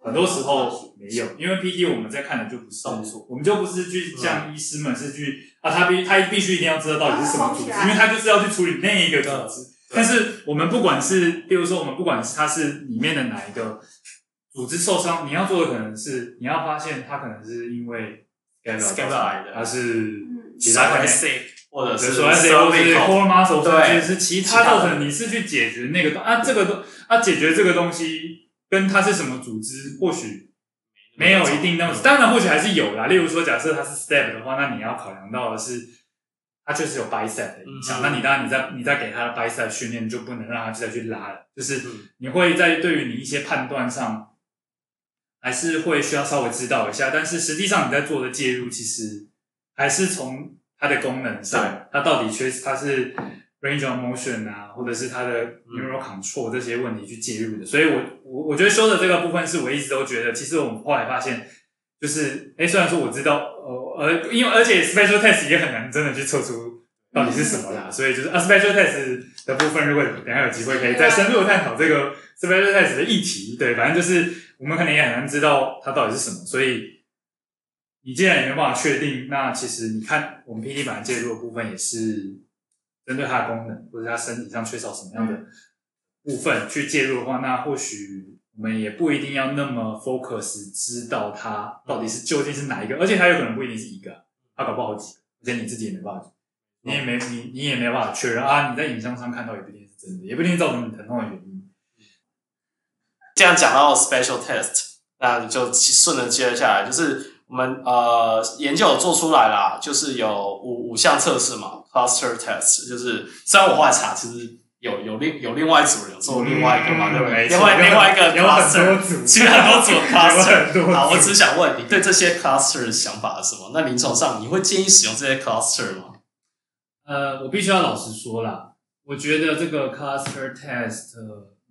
很多时候没有，因为 PT 我们在看的就不是动作，我们就不是去像医师们是去啊，他必他必须一定要知道到底是什么组织，因为他就是要去处理那一个组织。但是我们不管是，比如说我们不管是它是里面的哪一个组织受伤，你要做的可能是你要发现它可能是因为。的，它是其他可能，或者是说 core muscle，对，是其他造成你是去解决那个啊，这个东啊解决这个东西跟它是什么组织，或许没有一定那么，当然或许还是有啦。例如说，假设它是 step 的话，那你要考量到的是，它确实有 bicep 的影响。那你当然你在你在给他的 bicep 训练，就不能让他再去拉了，就是你会在对于你一些判断上。还是会需要稍微知道一下，但是实际上你在做的介入，其实还是从它的功能上，它到底缺它是 range of motion 啊，或者是它的 neural control 这些问题去介入的。所以我我我觉得说的这个部分是我一直都觉得，其实我们后来发现，就是哎虽然说我知道，呃呃，因为而且 special test 也很难真的去测出到底是什么啦，所以就是 special test 的部分，如果等下有机会可以再深入探讨这个 special test 的议题，对，反正就是。我们可能也很难知道它到底是什么，所以你既然也没办法确定，那其实你看我们 PT 板介入的部分也是针对它的功能，或者它身体上缺少什么样的部分去介入的话，那或许我们也不一定要那么 focus 知道它到底是究竟是哪一个，而且它有可能不一定是一个，它搞不好几个，而且你自己也没办法，你也没你你也没办法确认啊，你在影像上看到也不一定是真的，也不一定造成你疼痛的原因。这样讲到 special test，那就顺着接下来，就是我们呃研究有做出来啦，就是有五五项测试嘛，cluster test，就是虽然我后来查，其实有有另有另外一组人有做另外一个嘛，对不对？另外另外一个 cluster，[LAUGHS] 其实很多组 [LAUGHS] cluster。[LAUGHS] 好，我只想问你对这些 cluster 的想法是什么？那临床上你会建议使用这些 cluster 吗？呃，我必须要老实说啦，我觉得这个 cluster test，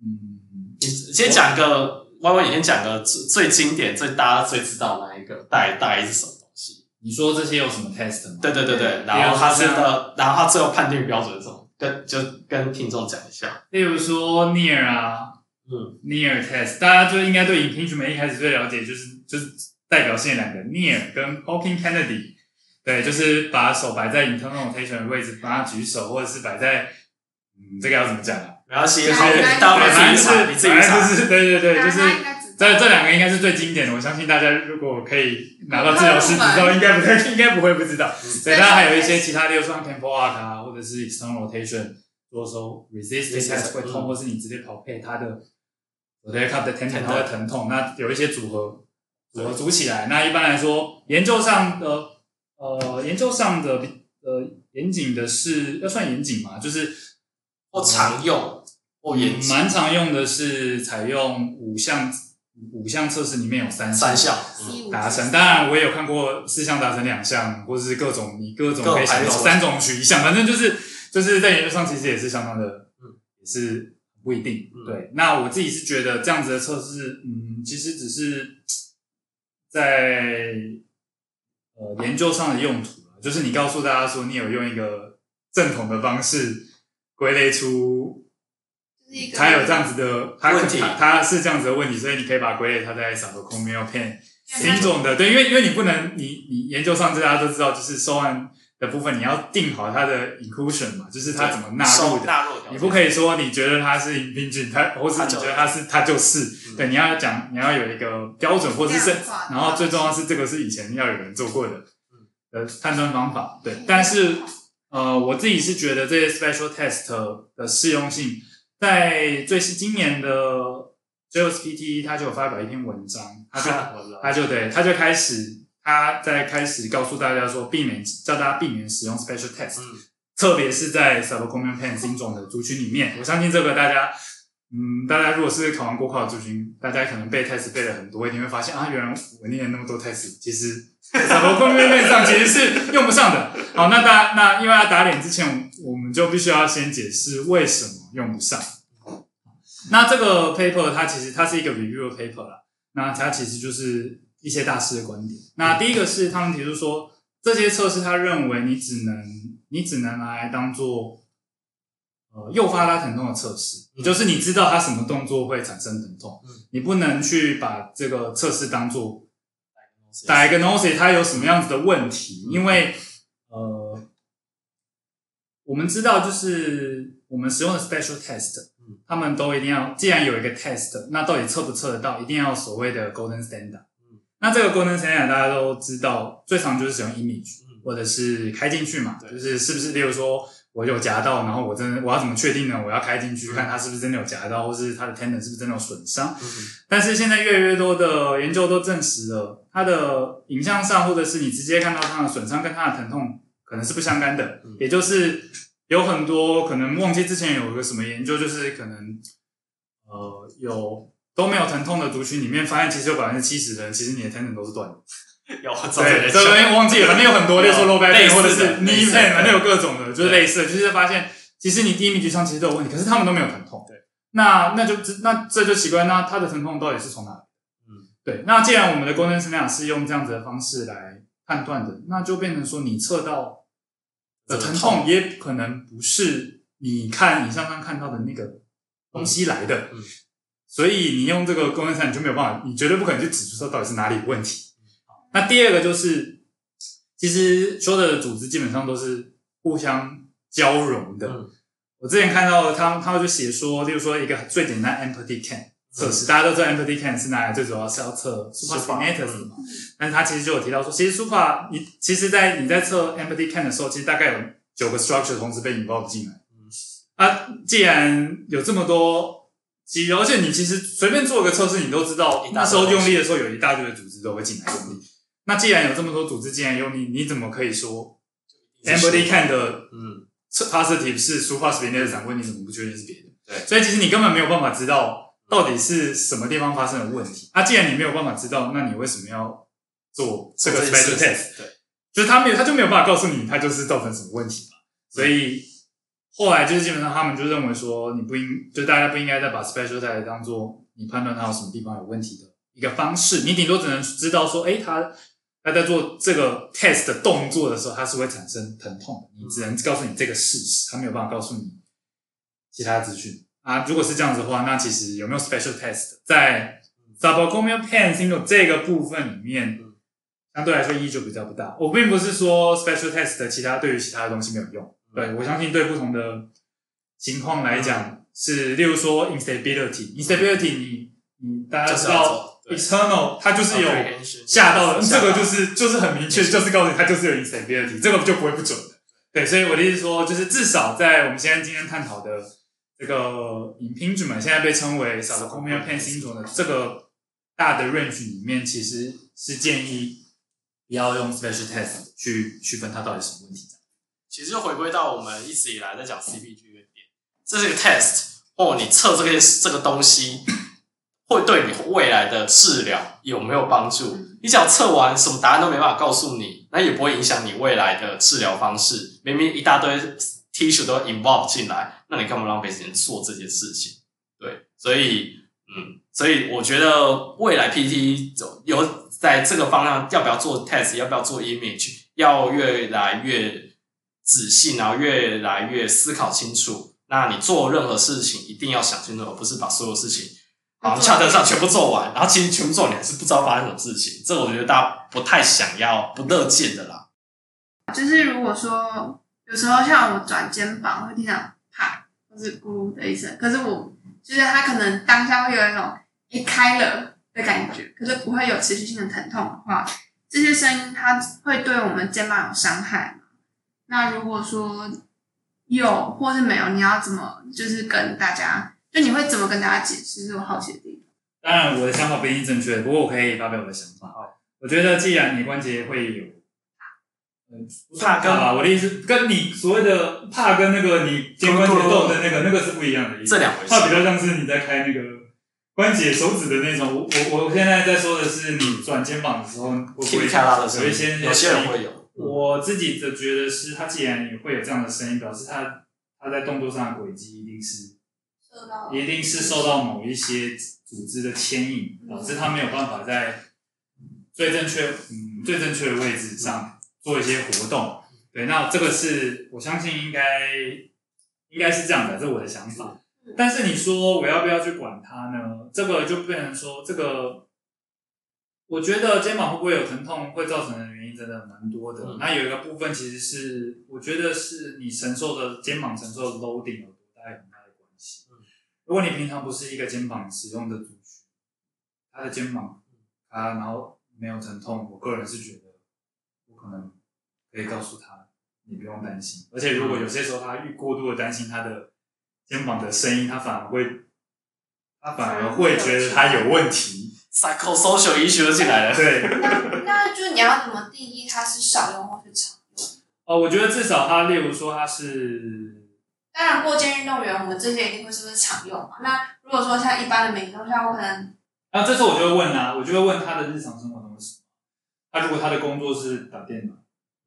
嗯。你先讲个歪歪，你先讲个最最经典、最大家最知道的那一个，大概大概是什么东西？你说这些有什么 test 吗？对对对对，然后他是的，然后他最后判定标准是什么？跟就跟听众讲一下。例如说 NEAR 啊，嗯，NEAR test，大家就应该对 impingement 一开始最了解就是就是代表性两个 NEAR 跟 Hawkins Kennedy，对，就是把手摆在 internal rotation 的位置，帮他举手，或者是摆在，嗯，这个要怎么讲啊？然后其实当然是你自己对对对，就是这这两个应该是最经典的。我相信大家如果可以拿到治疗师执照，应该不会 [LAUGHS] 应该不会不知道。所以当然还有一些其他，例如说 tempo arc 啊，或者是 external rotation，如果说 resistance test 会痛，或是你直接跑配它的，我的 cup 的 tension 它会疼痛，那有一些组合组合组起来。那一般来说，研究上的呃研究上的呃严谨的是要算严谨嘛，就是或常用。也蛮常用的是采用五项五项测试里面有三三项达成，当然我也有看过四项达成两项，或者是各种你各种可以选择三种取一项，反正就是就是在研究上其实也是相当的，嗯，也是不一定。对，那我自己是觉得这样子的测试，嗯，其实只是在呃研究上的用途，就是你告诉大家说你有用一个正统的方式归类出。他有这样子的他问题，他是这样子的问题，所以你可以把它归类，他在 subacromial pain 品种的，对，因为因为你不能，你你研究上这大家都知道，就是收案的部分，你要定好它的 inclusion 嘛，就是它怎么纳入的。纳入你不可以说你觉得它是 impingement，它或是你觉得它是它就是。嗯、对，你要讲你要有一个标准，或者是然后最重要是这个是以前要有人做过的的判断方法。对，但是呃，我自己是觉得这些 special test 的适用性，在最是今年的 JOSPT 他就有发表一篇文章，他就他就对他就开始。他在开始告诉大家说，避免叫大家避免使用 special test，、嗯、特别是在 subclavian pain syndrome 的族群里面。我相信这个大家，嗯，大家如果是考完国考的族群，大家可能背 test 背了很多，一定会发现啊，原来我念了那么多 test，其实 subclavian pain 上其实是用不上的。好，那大家那因为要打脸之前，我们就必须要先解释为什么用不上。那这个 paper 它其实它是一个 review paper 啦，那它其实就是。一些大师的观点。那第一个是他们提出说，这些测试他认为你只能你只能拿来当做呃诱发他疼痛的测试，也就是你知道他什么动作会产生疼痛，你不能去把这个测试当做 diagnosis 它有什么样子的问题，因为呃我们知道就是我们使用的 special test，他们都一定要既然有一个 test，那到底测不测得到，一定要所谓的 golden standard。那这个 golden standard 大家都知道，最常就是使用 image，或者是开进去嘛，就是是不是，例如说我有夹到，然后我真的我要怎么确定呢？我要开进去看它是不是真的有夹到，或是它的 tendon 是不是真的有损伤？但是现在越来越多的研究都证实了，它的影像上或者是你直接看到它的损伤跟它的疼痛可能是不相干的，也就是有很多可能忘记之前有一个什么研究，就是可能呃有。都没有疼痛的族群里面，发现其实有百分之七十的人，其实你的 tendon 都是断的。[LAUGHS] 有对，这个因为忘记了，反正有很多，例如说 low back pain 或者是 knee pain，反正有各种的，就是类似的，就是发现其实你第一名局上其实都有问题，可是他们都没有疼痛。对，那那就那这就奇怪，那他的疼痛到底是从哪里？嗯，对。那既然我们的 golden standard 是用这样子的方式来判断的，那就变成说你测到的疼痛也可能不是你看影像上看到的那个东西来的。嗯。所以你用这个功能上，你就没有办法，你绝对不可能去指出说到底是哪里有问题。那第二个就是，其实所有的组织基本上都是互相交融的。嗯、我之前看到他他们就写说，例如说一个最简单 empathy can 测试，嗯、大家都知道 empathy can 是拿来最主要是要测 supraspinatus 嘛。但是他其实就有提到说，其实 supra 你其实在你在测 empathy can 的时候，其实大概有九个 structure 同时被引爆进来。嗯、啊，既然有这么多。而且你其实随便做个测试，你都知道那时候用力的时候，有一大堆的组织都会进来用力。那既然有这么多组织进来用力，你怎么可以说 Embody 看的嗯测 positive 是 supraspinatus 的问题？你怎么不确定是别的？对，所以其实你根本没有办法知道到底是什么地方发生了问题。那既然你没有办法知道，那你为什么要做这个 special test？对，就是他没有，他就没有办法告诉你，他就是造成什么问题嘛。所以。后来就是基本上他们就认为说，你不应，就大家不应该再把 special test 当做你判断它有什么地方有问题的一个方式。你顶多只能知道说，诶，他他在做这个 test 的动作的时候，它是会产生疼痛的。你只能告诉你这个事实，他没有办法告诉你其他资讯啊。如果是这样子的话，那其实有没有 special test 在 subacromial pain syndrome 这个部分里面，相对来说意义就比较不大。我并不是说 special test 的其他对于其他的东西没有用。对，我相信对不同的情况来讲，嗯、是例如说 instability，instability，、嗯、你你大家知道 external，它就是有吓到的，这个就是就是很明确，就是告诉你它就是有 instability，这个就不会不准的。对，所以我的意思说，就是至少在我们现在今天探讨的这个 impingement，现在被称为 subacromial pain syndrome 的这个大的 range 里面，其实是建议不要用 special test 去区分它到底什么问题。其实就回归到我们一直以来在讲 CPG 的点，这是一个 test，或你测这个这个东西会对你未来的治疗有没有帮助？你只要测完什么答案都没办法告诉你，那也不会影响你未来的治疗方式。明明一大堆 tissue 都 involve 进来，那你干嘛浪费时间做这件事情？对，所以嗯，所以我觉得未来 PT 走有在这个方向，要不要做 test，要不要做 image，要越来越。仔细，然后越来越思考清楚。那你做任何事情一定要想清楚，而不是把所有事情好像恰得上全部做完，然后其实全部做完你还是不知道发生什么事情。这个我觉得大家不太想要、不乐见的啦。就是如果说有时候像我转肩膀会听到啪或是咕的一声，可是我就是它可能当下会有一种一开了的感觉，可是不会有持续性的疼痛的话，这些声音它会对我们肩膀有伤害吗？那如果说有或是没有，你要怎么就是跟大家，就你会怎么跟大家解释？是我好奇的地方。当然，我的想法不一定正确，不过我可以发表我的想法。我觉得，既然你关节会有，嗯，怕跟啊，我的意思跟你所谓的怕跟那个你肩关节动的那个那个是不一样的意思。这两回事。怕比较像是你在开那个关节手指的那种。我我我现在在说的是你转肩膀的时候会不会有一些有些人会有。我自己的觉得是，他既然你会有这样的声音，表示他他在动作上的轨迹一定是受到，一定是受到某一些组织的牵引，导致他没有办法在最正确嗯最正确的位置上做一些活动。对，那这个是我相信应该应该是这样的，这是我的想法。但是你说我要不要去管他呢？这个就变成说这个。我觉得肩膀会不会有疼痛，会造成的原因真的蛮多的。嗯、那有一个部分其实是，我觉得是你承受的肩膀承受的 loading 有多大很大的关系。嗯、如果你平常不是一个肩膀使用的族群，他的肩膀啊，然后没有疼痛，我个人是觉得，我可能可以告诉他，你不用担心。而且如果有些时候他越过度的担心他的肩膀的声音，他反而会，他反而会觉得他有问题。Psychosocial issue 进来了。对。那 [LAUGHS] 那就你要怎么定义它是少用或是常用？哦，我觉得至少他，例如说他是。当然，过肩运动员，我们这些一定会是不是常用嘛？那如果说像一般的民众，像我可能。那这时候我就会问啊，我就会问他的日常生活中他如果他的工作是打电脑，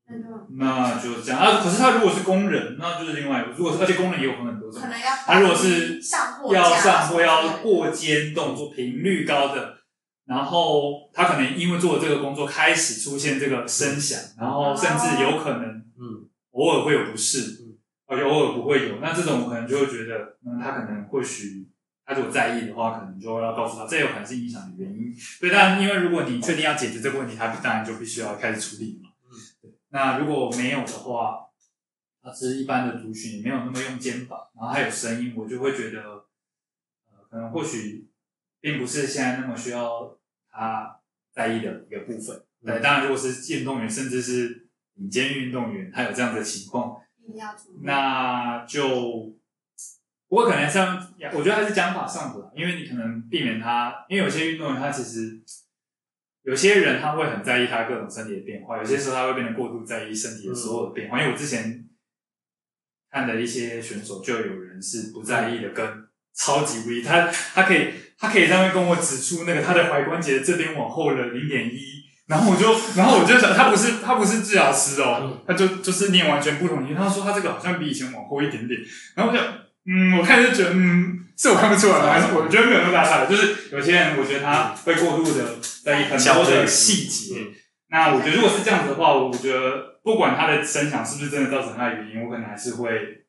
嗯、那就这样啊。可是他如果是工人，那就是另外一个。如果是而且工人也有很多种。可能要。他如果是要上货要过肩动作频率高的。然后他可能因为做这个工作开始出现这个声响，然后甚至有可能，嗯，偶尔会有不适，嗯，而且偶尔不会有。那这种我可能就会觉得，嗯，他可能或许他如果在意的话，可能就要告诉他，这有可能是影响的原因。对，但因为如果你确定要解决这个问题，他当然就必须要开始处理嘛。嗯，对。那如果没有的话，他只是一般的族群，也没有那么用肩膀，然后还有声音，我就会觉得，呃，可能或许并不是现在那么需要。他在意的一个部分，对，当然如果是运动员，甚至是顶尖运动员，他有这样的情况，那就不过可能像，我觉得还是讲法上的，因为你可能避免他，因为有些运动员他其实有些人他会很在意他各种身体的变化，有些时候他会变得过度在意身体的所有的变化，因为我之前看的一些选手，就有人是不在意的，跟超级无敌，他他可以。他可以在那边跟我指出那个他的踝关节这边往后了零点一，然后我就，然后我就想，他不是他不是治疗师哦，他就就是念完全不同意。他说他这个好像比以前往后一点点，然后我就，嗯，我看就觉得，嗯，是我看不出来的，还是我觉得没有那么大差别。就是有些人我觉得他会过度的在意很多的细节。那我觉得如果是这样子的话，我觉得不管他的声响是不是真的造成他的原因，我可能还是会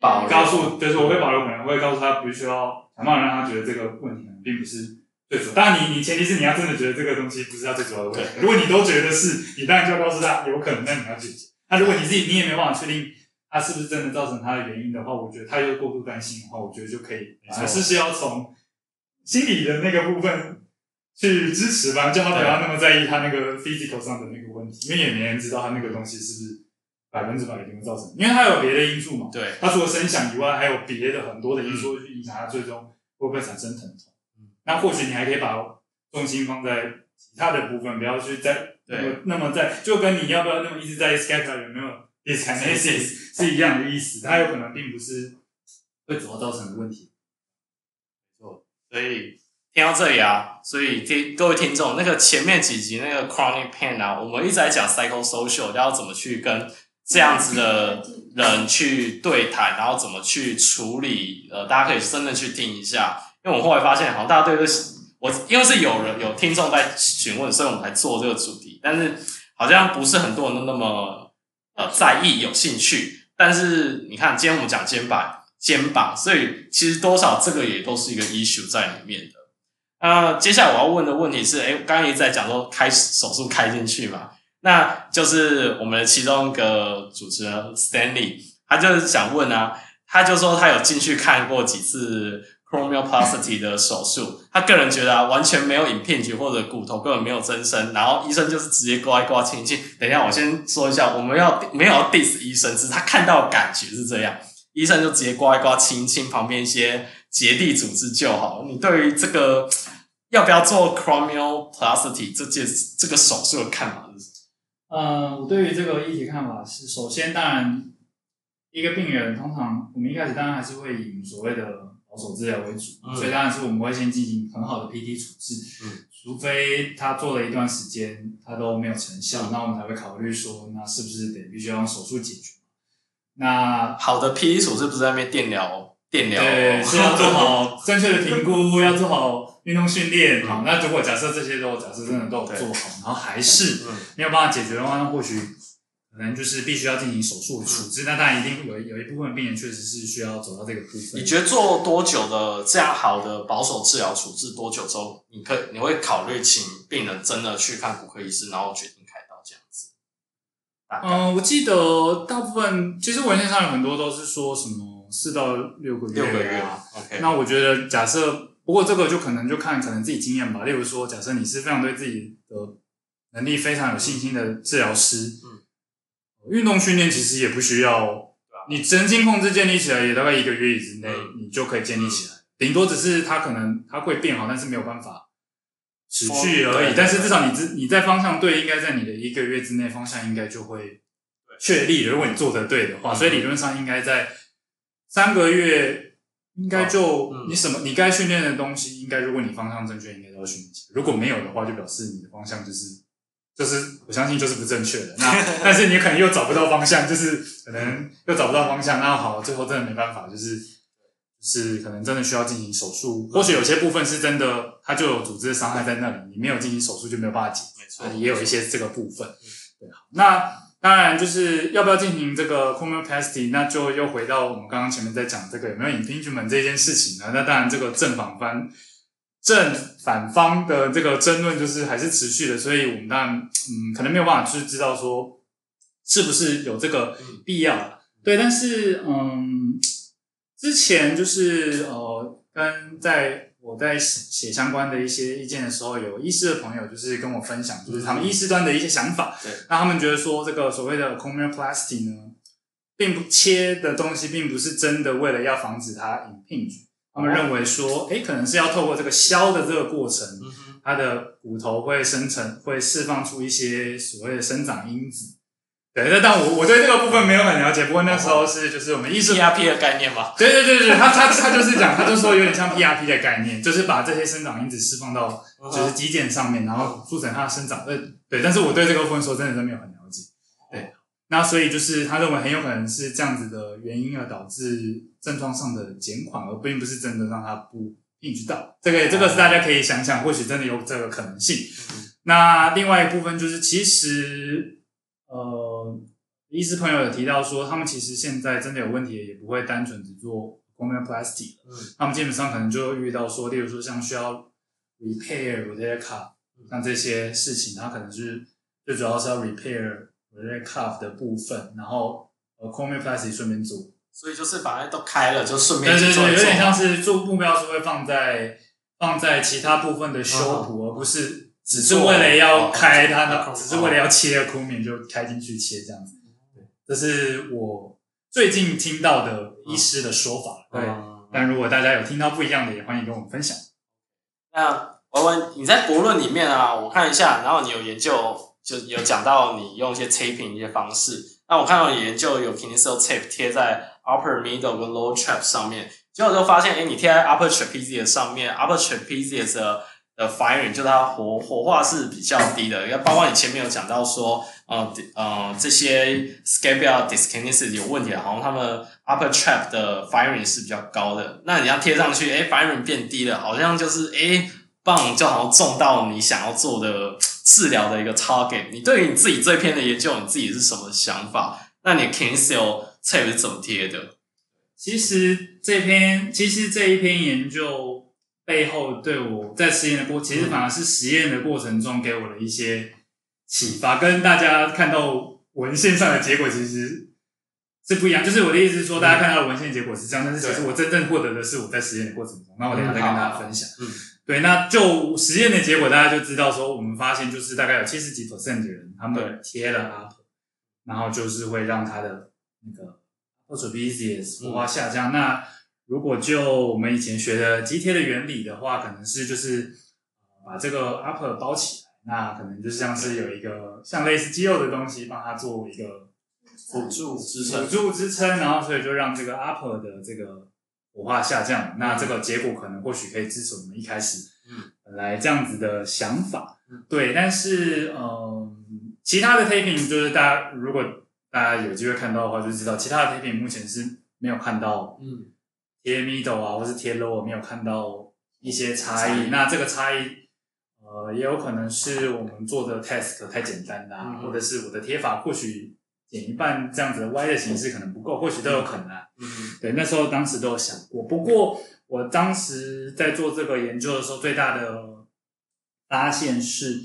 保告诉，就是我会保留，可能会告诉他不需要。想办法让他觉得这个问题并不是最主要，当然你你前提是你要真的觉得这个东西不是他最主要的问题。如果你都觉得是，你当然就要告诉他有可能，那你要解决。那如果你自己你也没办法确定他是不是真的造成他的原因的话，我觉得他又过度担心的话，我觉得就可以还是需要从心理的那个部分去支持吧，叫他不要那么在意他那个 physical 上的那个问题，因为也没人知道他那个东西是不是百分之百一定会造成，因为他有别的因素嘛。对，他除了声响以外，还有别的很多的因素去影响他最终会不会产生疼痛。嗯，那或许你还可以把重心放在其他的部分，不要去在那么那么在，就跟你要不要那么一直在 scatter 有没有 dyskinesis 是一样的意思，它有可能并不是会主要造成的问题。没错，所以听到这里啊，所以听各位听众，那个前面几集那个 chronic pain 啊，我们一直在讲 psychosocial，要怎么去跟。这样子的人去对谈，然后怎么去处理？呃，大家可以真的去听一下，因为我后来发现，好像大家对这，我因为是有人有听众在询问，所以我们才做这个主题。但是好像不是很多人都那么呃在意、有兴趣。但是你看，今天我们讲肩膀，肩膀，所以其实多少这个也都是一个 issue 在里面的。那接下来我要问的问题是，诶，刚刚一直在讲说开手术开进去嘛？那就是我们的其中一个主持人 Stanley，他就是想问啊，他就说他有进去看过几次 cranioplasty 的手术，他个人觉得啊，完全没有引骗局或者骨头根本没有增生，然后医生就是直接刮一刮清清。等一下，我先说一下，我们要没有 diss 医生，只是他看到感觉是这样，医生就直接刮一刮清清旁边一些结缔组织就好。你对于这个要不要做 cranioplasty 这件这个手术的看法是什么？呃，我对于这个议题看法是，首先，当然，一个病人通常我们一开始当然还是会以所谓的保守治疗为主，嗯、所以当然是我们会先进行很好的 PT 处置，嗯、除非他做了一段时间他都没有成效，那、嗯、我们才会考虑说，那是不是得必须要用手术解决？那好的 PT 处置不是在那边电疗，电疗对，是要做好 [LAUGHS] 正确的评估，要做好。运动训练，好，那如果假设这些都假设真的都有做好，然后还是没有办法解决的话，那或许可能就是必须要进行手术处置。那当然一定有有一部分病人确实是需要走到这个部分。你觉得做多久的这样好的保守治疗处置多久之后，你可以你会考虑请病人真的去看骨科医师，然后决定开刀这样子？嗯，我记得大部分其实文献上有很多都是说什么四到六个月，六个月。OK，那我觉得假设。不过这个就可能就看可能自己经验吧。例如说，假设你是非常对自己的能力非常有信心的治疗师，嗯，运动训练其实也不需要，你神经控制建立起来也大概一个月之内，你就可以建立起来。顶多只是它可能它会变好，但是没有办法持续而已。但是至少你你在方向对，应该在你的一个月之内方向应该就会确立。如果你做的对的话，所以理论上应该在三个月。应该就你什么，你该训练的东西，应该如果你方向正确，应该都要训练起来。如果没有的话，就表示你的方向就是，就是我相信就是不正确的。那但是你可能又找不到方向，就是可能又找不到方向。那好，最后真的没办法，就是是可能真的需要进行手术。或许有些部分是真的，它就有组织的伤害在那里，你没有进行手术就没有办法解。没错，也有一些这个部分。对，好，那。当然，就是要不要进行这个 cranioplasty，那就又回到我们刚刚前面在讲这个有没有 impingement 这件事情呢。那当然，这个正反方正反方的这个争论就是还是持续的，所以我们当然嗯，可能没有办法去知道说是不是有这个必要。对，但是嗯，之前就是呃，跟在。我在写相关的一些意见的时候，有医师的朋友就是跟我分享，就是他们医师端的一些想法。对，那他们觉得说，这个所谓的 cranioplasty 呢，并不切的东西，并不是真的为了要防止它 impinge。他们认为说，诶，可能是要透过这个削的这个过程，它的骨头会生成，会释放出一些所谓的生长因子。对，那但我我对这个部分没有很了解。不过那时候是就是我们艺术 PRP 的概念嘛。对对对对，他他他就是讲，他就说有点像 PRP 的概念，就是把这些生长因子释放到就是肌腱上面，然后促成它的生长。对对，但是我对这个部分说真的是没有很了解。对，那所以就是他认为很有可能是这样子的原因而导致症状上的减缓，而并不是真的让他不 impinge 到。这个这个是大家可以想想，或许真的有这个可能性。那另外一部分就是其实。呃，医师朋友有提到说，他们其实现在真的有问题，也不会单纯只做 cranioplasty 嗯，他们基本上可能就会遇到说，例如说像需要 repair rotator cuff，像这些事情，他可能是最主要是要 repair rotator cuff 的部分，然后呃 cranioplasty 顺便做，所以就是把它都开了，就顺便做。对对对，有点像是做目标是会放在放在其他部分的修补，而不是。只是为了要开它的，只是为了要切的 cranium 就开进去切这样子。对，这是我最近听到的医师的说法。对，但如果大家有听到不一样的，也欢迎跟我们分享。那文文，你在博论里面啊，我看一下，然后你有研究，就有讲到你用一些 taping 一些方式。那我看到研究有 kinesio tape 贴在 upper middle 跟 low trap 上面，结果就发现，哎，你贴在 upper trapezius 上面，upper trapezius 的。的 firing 就它活活化是比较低的，因为包括你前面有讲到说，呃呃这些 scapular dyskinesis 有问题，好像他们 upper trap 的 firing 是比较高的。那你要贴上去，哎，firing 变低了，好像就是哎，棒就好像中到你想要做的治疗的一个 target。你对于你自己这篇的研究，你自己是什么想法？那你 kinesio tape 是怎么贴的？其实这篇，其实这一篇研究。背后对我在实验的过，其实反而是实验的过程中给我的一些启发，跟大家看到文献上的结果其实是不一样。就是我的意思是说，大家看到的文献结果是这样，但是其实我真正获得的是我在实验的过程中。那我等一下再跟大家分享。嗯，对，那就实验的结果，大家就知道说，我们发现就是大概有七十几 percent 的人，他们贴了 Upper，然后就是会让他的那个 Phototropism 活化下降。那如果就我们以前学的肌贴的原理的话，可能是就是把这个 upper 包起来，那可能就是像是有一个像类似肌肉的东西帮他做一个辅助支撑，辅助支撑，然后所以就让这个 upper 的这个活化下降。那这个结果可能或许可以支持我们一开始嗯本来这样子的想法，对。但是嗯，其他的 taping 就是大家如果大家有机会看到的话，就知道其他的 taping 目前是没有看到嗯。贴 middle 啊，或是贴 lower 没有看到一些差异。那这个差异，呃，也有可能是我们做的 test 太简单啦、啊嗯，或者是我的贴法或许剪一半这样子的 Y 的形式可能不够，或许都有可能、啊。嗯，对，那时候当时都有想过。不过我当时在做这个研究的时候，最大的发现是，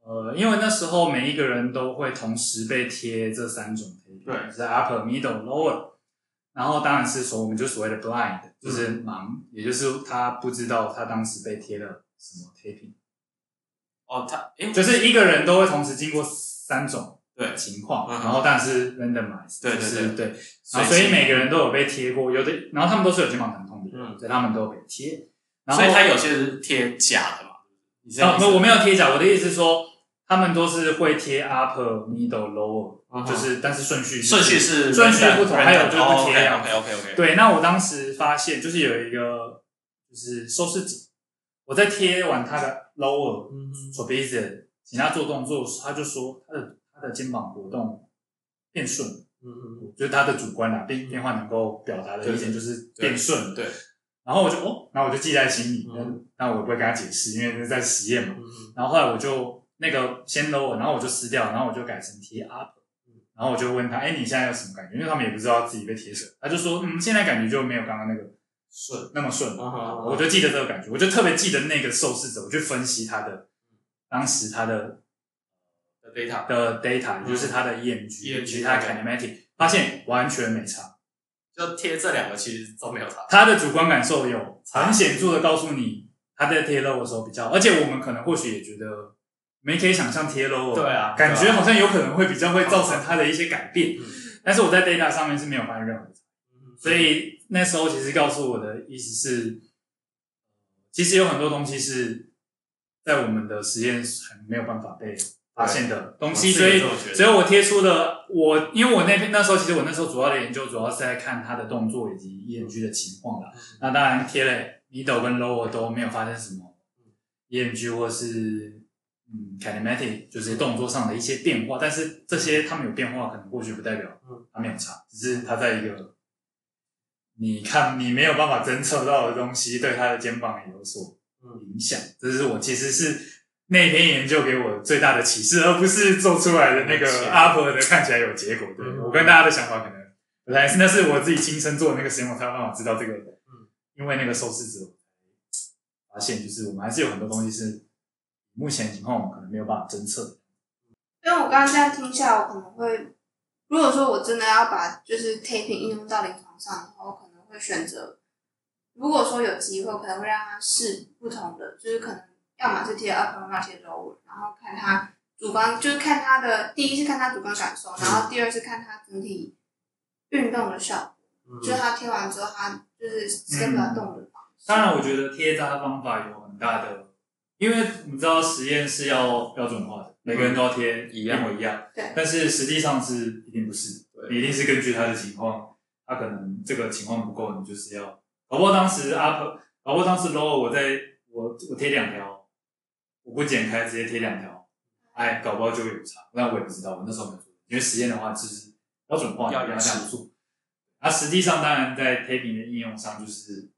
呃，因为那时候每一个人都会同时被贴这三种贴，对，是 upper、middle、lower。然后当然是说，我们就所谓的 blind，就是盲、嗯，也就是他不知道他当时被贴了什么 taping。哦，他就是一个人都会同时经过三种对情况，然后但是 randomized，对对对对，所以每个人都有被贴过，有的，然后他们都是有肩膀疼痛的，嗯，所以他们都有被贴。然后所以他有些是贴假的嘛？哦，不，我没有贴假，我的意思是说，他们都是会贴 upper、middle、lower。就是，但是顺序顺序是顺序不同，还有就是不贴。OK OK OK。对，那我当时发现，就是有一个就是收视者，我在贴完他的 lower trapezius，请他做动作，他就说他的他的肩膀活动变顺。嗯嗯，就是他的主观啊，变变化能够表达的意见就是变顺。对。然后我就哦，然后我就记在心里，嗯，那我不会跟他解释，因为是在实验嘛。然后后来我就那个先 lower，然后我就撕掉，然后我就改成贴 up。然后我就问他，哎，你现在有什么感觉？因为他们也不知道自己被贴什么，他就说，嗯，现在感觉就没有刚刚那个顺那么顺。Uh. 我就记得这个感觉，我就特别记得那个受试者，我去分析他的当时他的 data 的 data，就是他的 EMG，其他 kinematic，发现完全没差。就贴这两个其实都没有差。他的主观感受有很显著的告诉你，他在贴 low 的时候比较，而且我们可能或许也觉得。没可以想象贴 lower，对啊，感觉好像有可能会比较会造成他的一些改变，但是我在 data 上面是没有发现任何的，所以那时候其实告诉我的意思是，其实有很多东西是在我们的实验很没有办法被发现的东西，所以所以我贴出的我，因为我那边那时候其实我那时候主要的研究主要是在看他的动作以及 EMG 的情况啦，那当然贴了 middle 跟 lower 都没有发生什么 EMG 或是。嗯，kinematic 就是动作上的一些变化，但是这些他们有变化，可能过去不代表他没有差，只是他在一个你看你没有办法侦测到的东西，对他的肩膀也有所影响。这是我其实是那篇研究给我最大的启示，而不是做出来的那个 upper 的看起来有结果。对，我跟大家的想法可能本来是那是我自己亲身做的那个实验，我才有办法知道这个。嗯，因为那个受试者发现，就是我们还是有很多东西是。目前情况我们可能没有办法侦测，因为我刚刚这样听下来，我可能会，如果说我真的要把就是 taping 应用到临床上的话，我可能会选择，如果说有机会，可能会让他试不同的，就是可能要么是贴 upper，要么贴 lower，然后看他主观，就是看他的第一是看他主观感受，然后第二是看他整体运动的效果，就是他贴完之后，他就是跟着动的方式。当然，我觉得贴扎方法有很大的。因为我们知道实验是要标准化的，每个人都要贴一样一样，对。但是实际上是一定不是，你一定是根据他的情况，他可能这个情况不够，你就是要。搞不好当时 up，搞不好当时 low，我在我我贴两条，我不剪开直接贴两条，哎，搞不好就有差。那我也不知道，我那时候没做，因为实验的话就是标准化，要要这样做。那实际上当然在 taping 的应用上就是。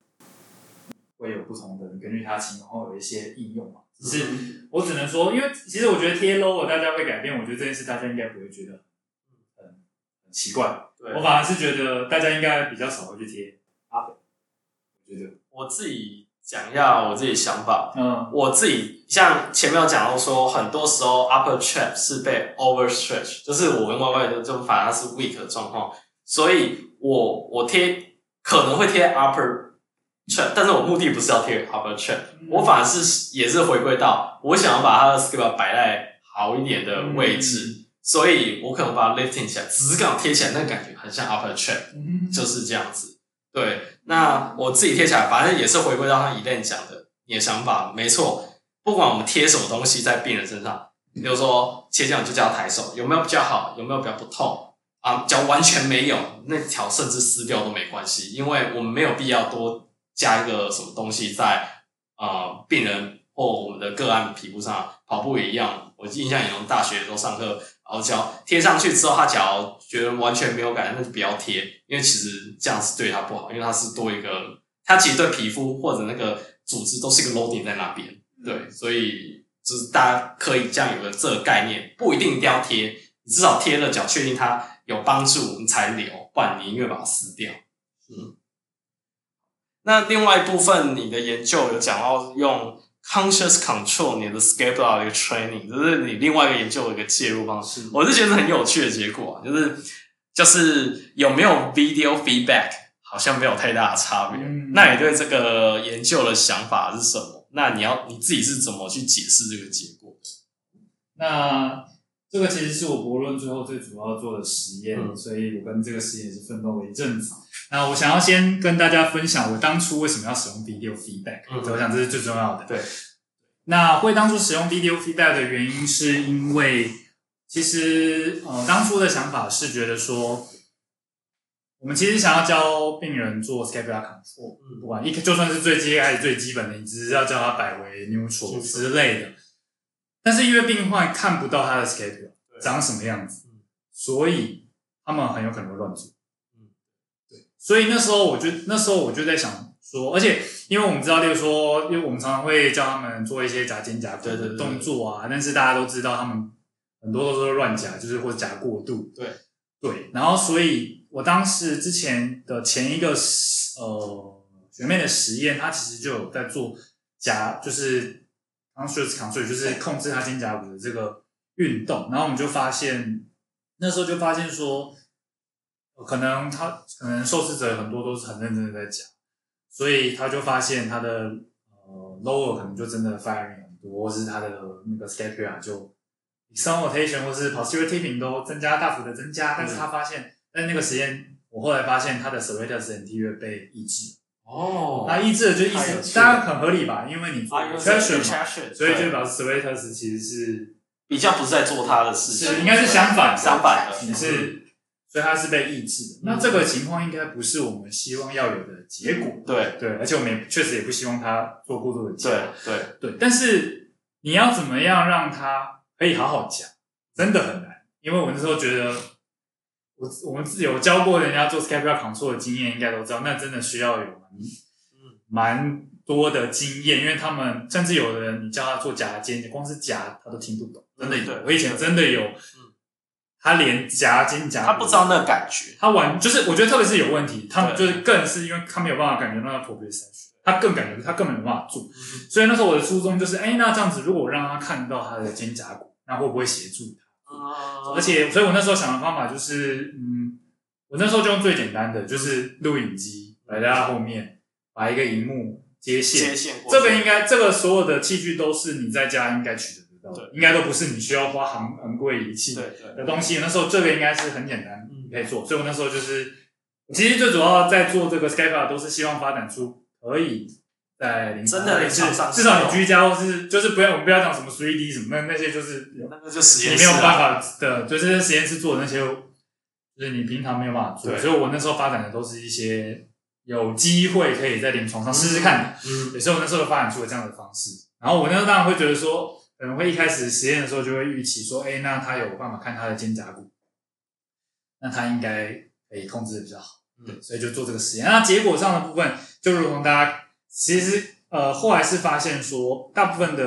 会有不同的，根据它情况有一些应用嘛。只是我只能说，因为其实我觉得贴 logo 大家会改变，我觉得这件事大家应该不会觉得很很奇怪。我反而是觉得大家应该比较少会去贴阿北。我觉得我自己讲一下我自己想法。嗯，我自己像前面有讲到说，很多时候 upper trap 是被 overstretch，就是我跟 Y Y 就就反而是 weak 的状况，所以我我贴可能会贴 upper trap，但是我目的不是要贴 upper trap，我反而是也是回归到我想要把它的 scale 摆在好一点的位置，所以我可能把它 lifting 起来，只是刚好贴起来那感觉很像 upper trap，就是这样子。对，那我自己贴起来，反正也是回归到他 Elaine 讲的你的想法，没错。不管我们贴什么东西在病人身上，比如说切这样就叫抬手，有没有比较好？有没有比较不痛？啊，脚完全没有，那条甚至撕掉都没关系，因为我们没有必要多加一个什么东西在啊、病人或我们的个案皮肤上。跑步也一样，我印象也从大学的时候上课。然后脚贴上去之后，他脚觉得完全没有感觉，那就不要贴，因为其实这样是对他不好，因为他是多一个，他其实对皮肤或者那个组织都是一个 loading 在那边，对，所以就是大家可以这样有个这个概念，不一定一定要贴，你至少贴了脚，确定它有帮助，你才留，不然你宁愿把它撕掉。嗯，那另外一部分，你的研究有讲到用。Conscious control 你的 scapula 的一个 training，就是你另外一个研究的一个介入方式，我是觉得很有趣的结果啊，就是就是有没有 video feedback，好像没有太大的差别。嗯、那你对这个研究的想法是什么？那你要你自己是怎么去解释这个结果的？那这个其实是我博论最后最主要做的实验，嗯、所以我跟这个实验也是奋斗了一阵子。那我想要先跟大家分享我当初为什么要使用 video feedback，嗯，我想这是最重要的。对，那会当初使用 video feedback 的原因是因为，其实呃当初的想法是觉得说，我们其实想要教病人做 scapular control，嗯，不管一就算是最基还是最基本的，你只是要教他摆为 neutral 之类的，但是因为病患看不到他的 schedule 长什么样子，所以他们很有可能会乱做。所以那时候我就那时候我就在想说，而且因为我们知道，例如说，因为我们常常会教他们做一些夹肩胛骨的动作啊，但是大家都知道他们很多都是乱夹，就是或者夹过度。对。对，然后所以我当时之前的前一个呃学妹的实验，她其实就有在做夹，就是刚说的 control 就是控制他肩胛骨的这个运动，然后我们就发现那时候就发现说。可能他可能受试者很多都是很认真的在讲，所以他就发现他的呃 lower 可能就真的 firing 很多，或是他的那个 scapula 就 external rotation 或是 posterior tipping 都增加大幅的增加，但是他发现在那个实验，我后来发现他的 serratus anterior 被抑制。哦，那抑制的就意思当然很合理吧，因为你做 traction 嘛，所以就表示 serratus 其实是比较不是在做他的事情，应该是相反相反的，你是。所以他是被抑制的，那这个情况应该不是我们希望要有的结果。对对，而且我们也确实也不希望他做过多的夹。对对对，但是你要怎么样让他可以好好讲，真的很难。因为我那时候觉得，我我们自己有教过人家做 scapular control 的经验，应该都知道，那真的需要有蛮蛮多的经验，因为他们甚至有的人，你叫他做夹肩，你光是夹他都听不懂，真的有。我以前真的有。他连夹肩夹，他不知道那个感觉，他完就是我觉得特别是有问题，他们就是更是因为他没有办法感觉到他他更感觉他根本没办法做，嗯、所以那时候我的初衷就是，哎、欸，那这样子如果我让他看到他的肩胛骨，那会不会协助他？嗯、而且，所以我那时候想的方法就是，嗯，我那时候就用最简单的，就是录影机摆在他后面，把一个荧幕接线，接线这个应该这个所有的器具都是你在家应该取得到的。对，应该都不是你需要花昂昂贵仪器的东西。那时候这个应该是很简单，你可以做。所以我那时候就是，其实最主要在做这个 scapula 都是希望发展出可以在临床，真的是至少你居家或是就是不要我们不要讲什么 3D 什么那那些就是那个就实验室，你没有办法的，就是实验室做的那些，就是你平常没有办法做。所以我那时候发展的都是一些有机会可以在临床上试试看的。嗯，所以我那时候发展出了这样的方式。然后我那时候当然会觉得说。可能会一开始实验的时候就会预期说，哎、欸，那他有办法看他的肩胛骨，那他应该可以控制的比较好，对，所以就做这个实验。那结果上的部分，就如同大家其实呃后来是发现说，大部分的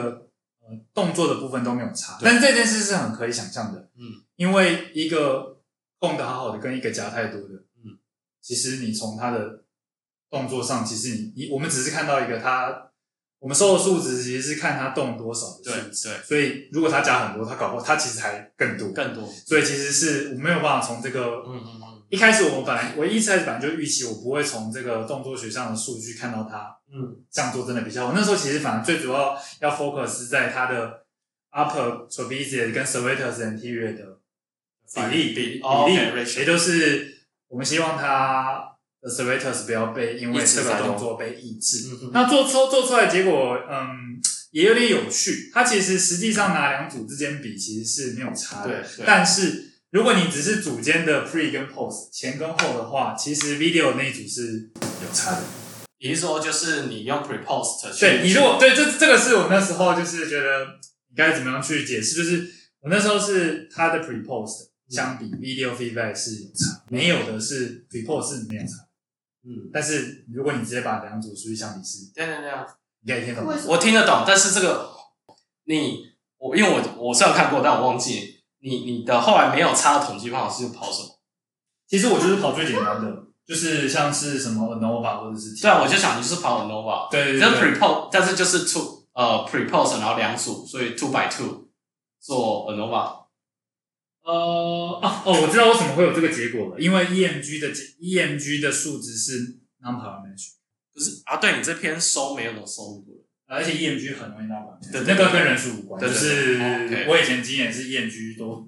呃动作的部分都没有差，但这件事是很可以想象的，嗯，因为一个控得好好的跟一个夹太多的，嗯，其实你从他的动作上，其实你你我们只是看到一个他我们收的数值其实是看他动多少的数值，对，对，所以如果他加很多，他搞不好它其实还更多，更多，所以其实是我没有办法从这个，嗯嗯嗯，一开始我们本来我一开始本来就预期我不会从这个动作学上的数据看到它，嗯，这样做真的比较好。那时候其实反而最主要要 focus 在它的 upper trapezius 跟 serratus anterior 的比例比比例，也就是我们希望它。serratus 不要被因为这个动作被抑制，嗯、那做出做出来结果，嗯，也有点有趣。它其实实际上拿两组之间比，其实是没有差的。但是如果你只是组间的 pre 跟 post 前跟后的话，其实 video 那一组是有差的。也就是说，就是你用 pre post 对你如果对这这个是我那时候就是觉得你该怎么样去解释，就是我那时候是它的 pre post 相比 video feedback 是有差，没有的是 pre post 是没有差。嗯，但是如果你直接把两组数据相比是，对对对，你可以听懂？我听得懂，但是这个你我因为我我虽然看过，但我忘记你你的后来没有差的统计方法是跑什么？其实我就是跑最简单的，就是像是什么 ANOVA 或者是对啊，我就想你是跑 ANOVA，对对对，就是 pre-post，但是就是 two 呃 pre-post，然后两组，所以 two by two 做 ANOVA。呃啊哦，我知道为什么会有这个结果了，因为 EMG 的 EMG 的数值是 non-parametric，就是啊，对你这篇收没有能收录，而且 EMG 很容易 non-parametric，对，那个跟人数无关，就是我以前经验是 EMG 都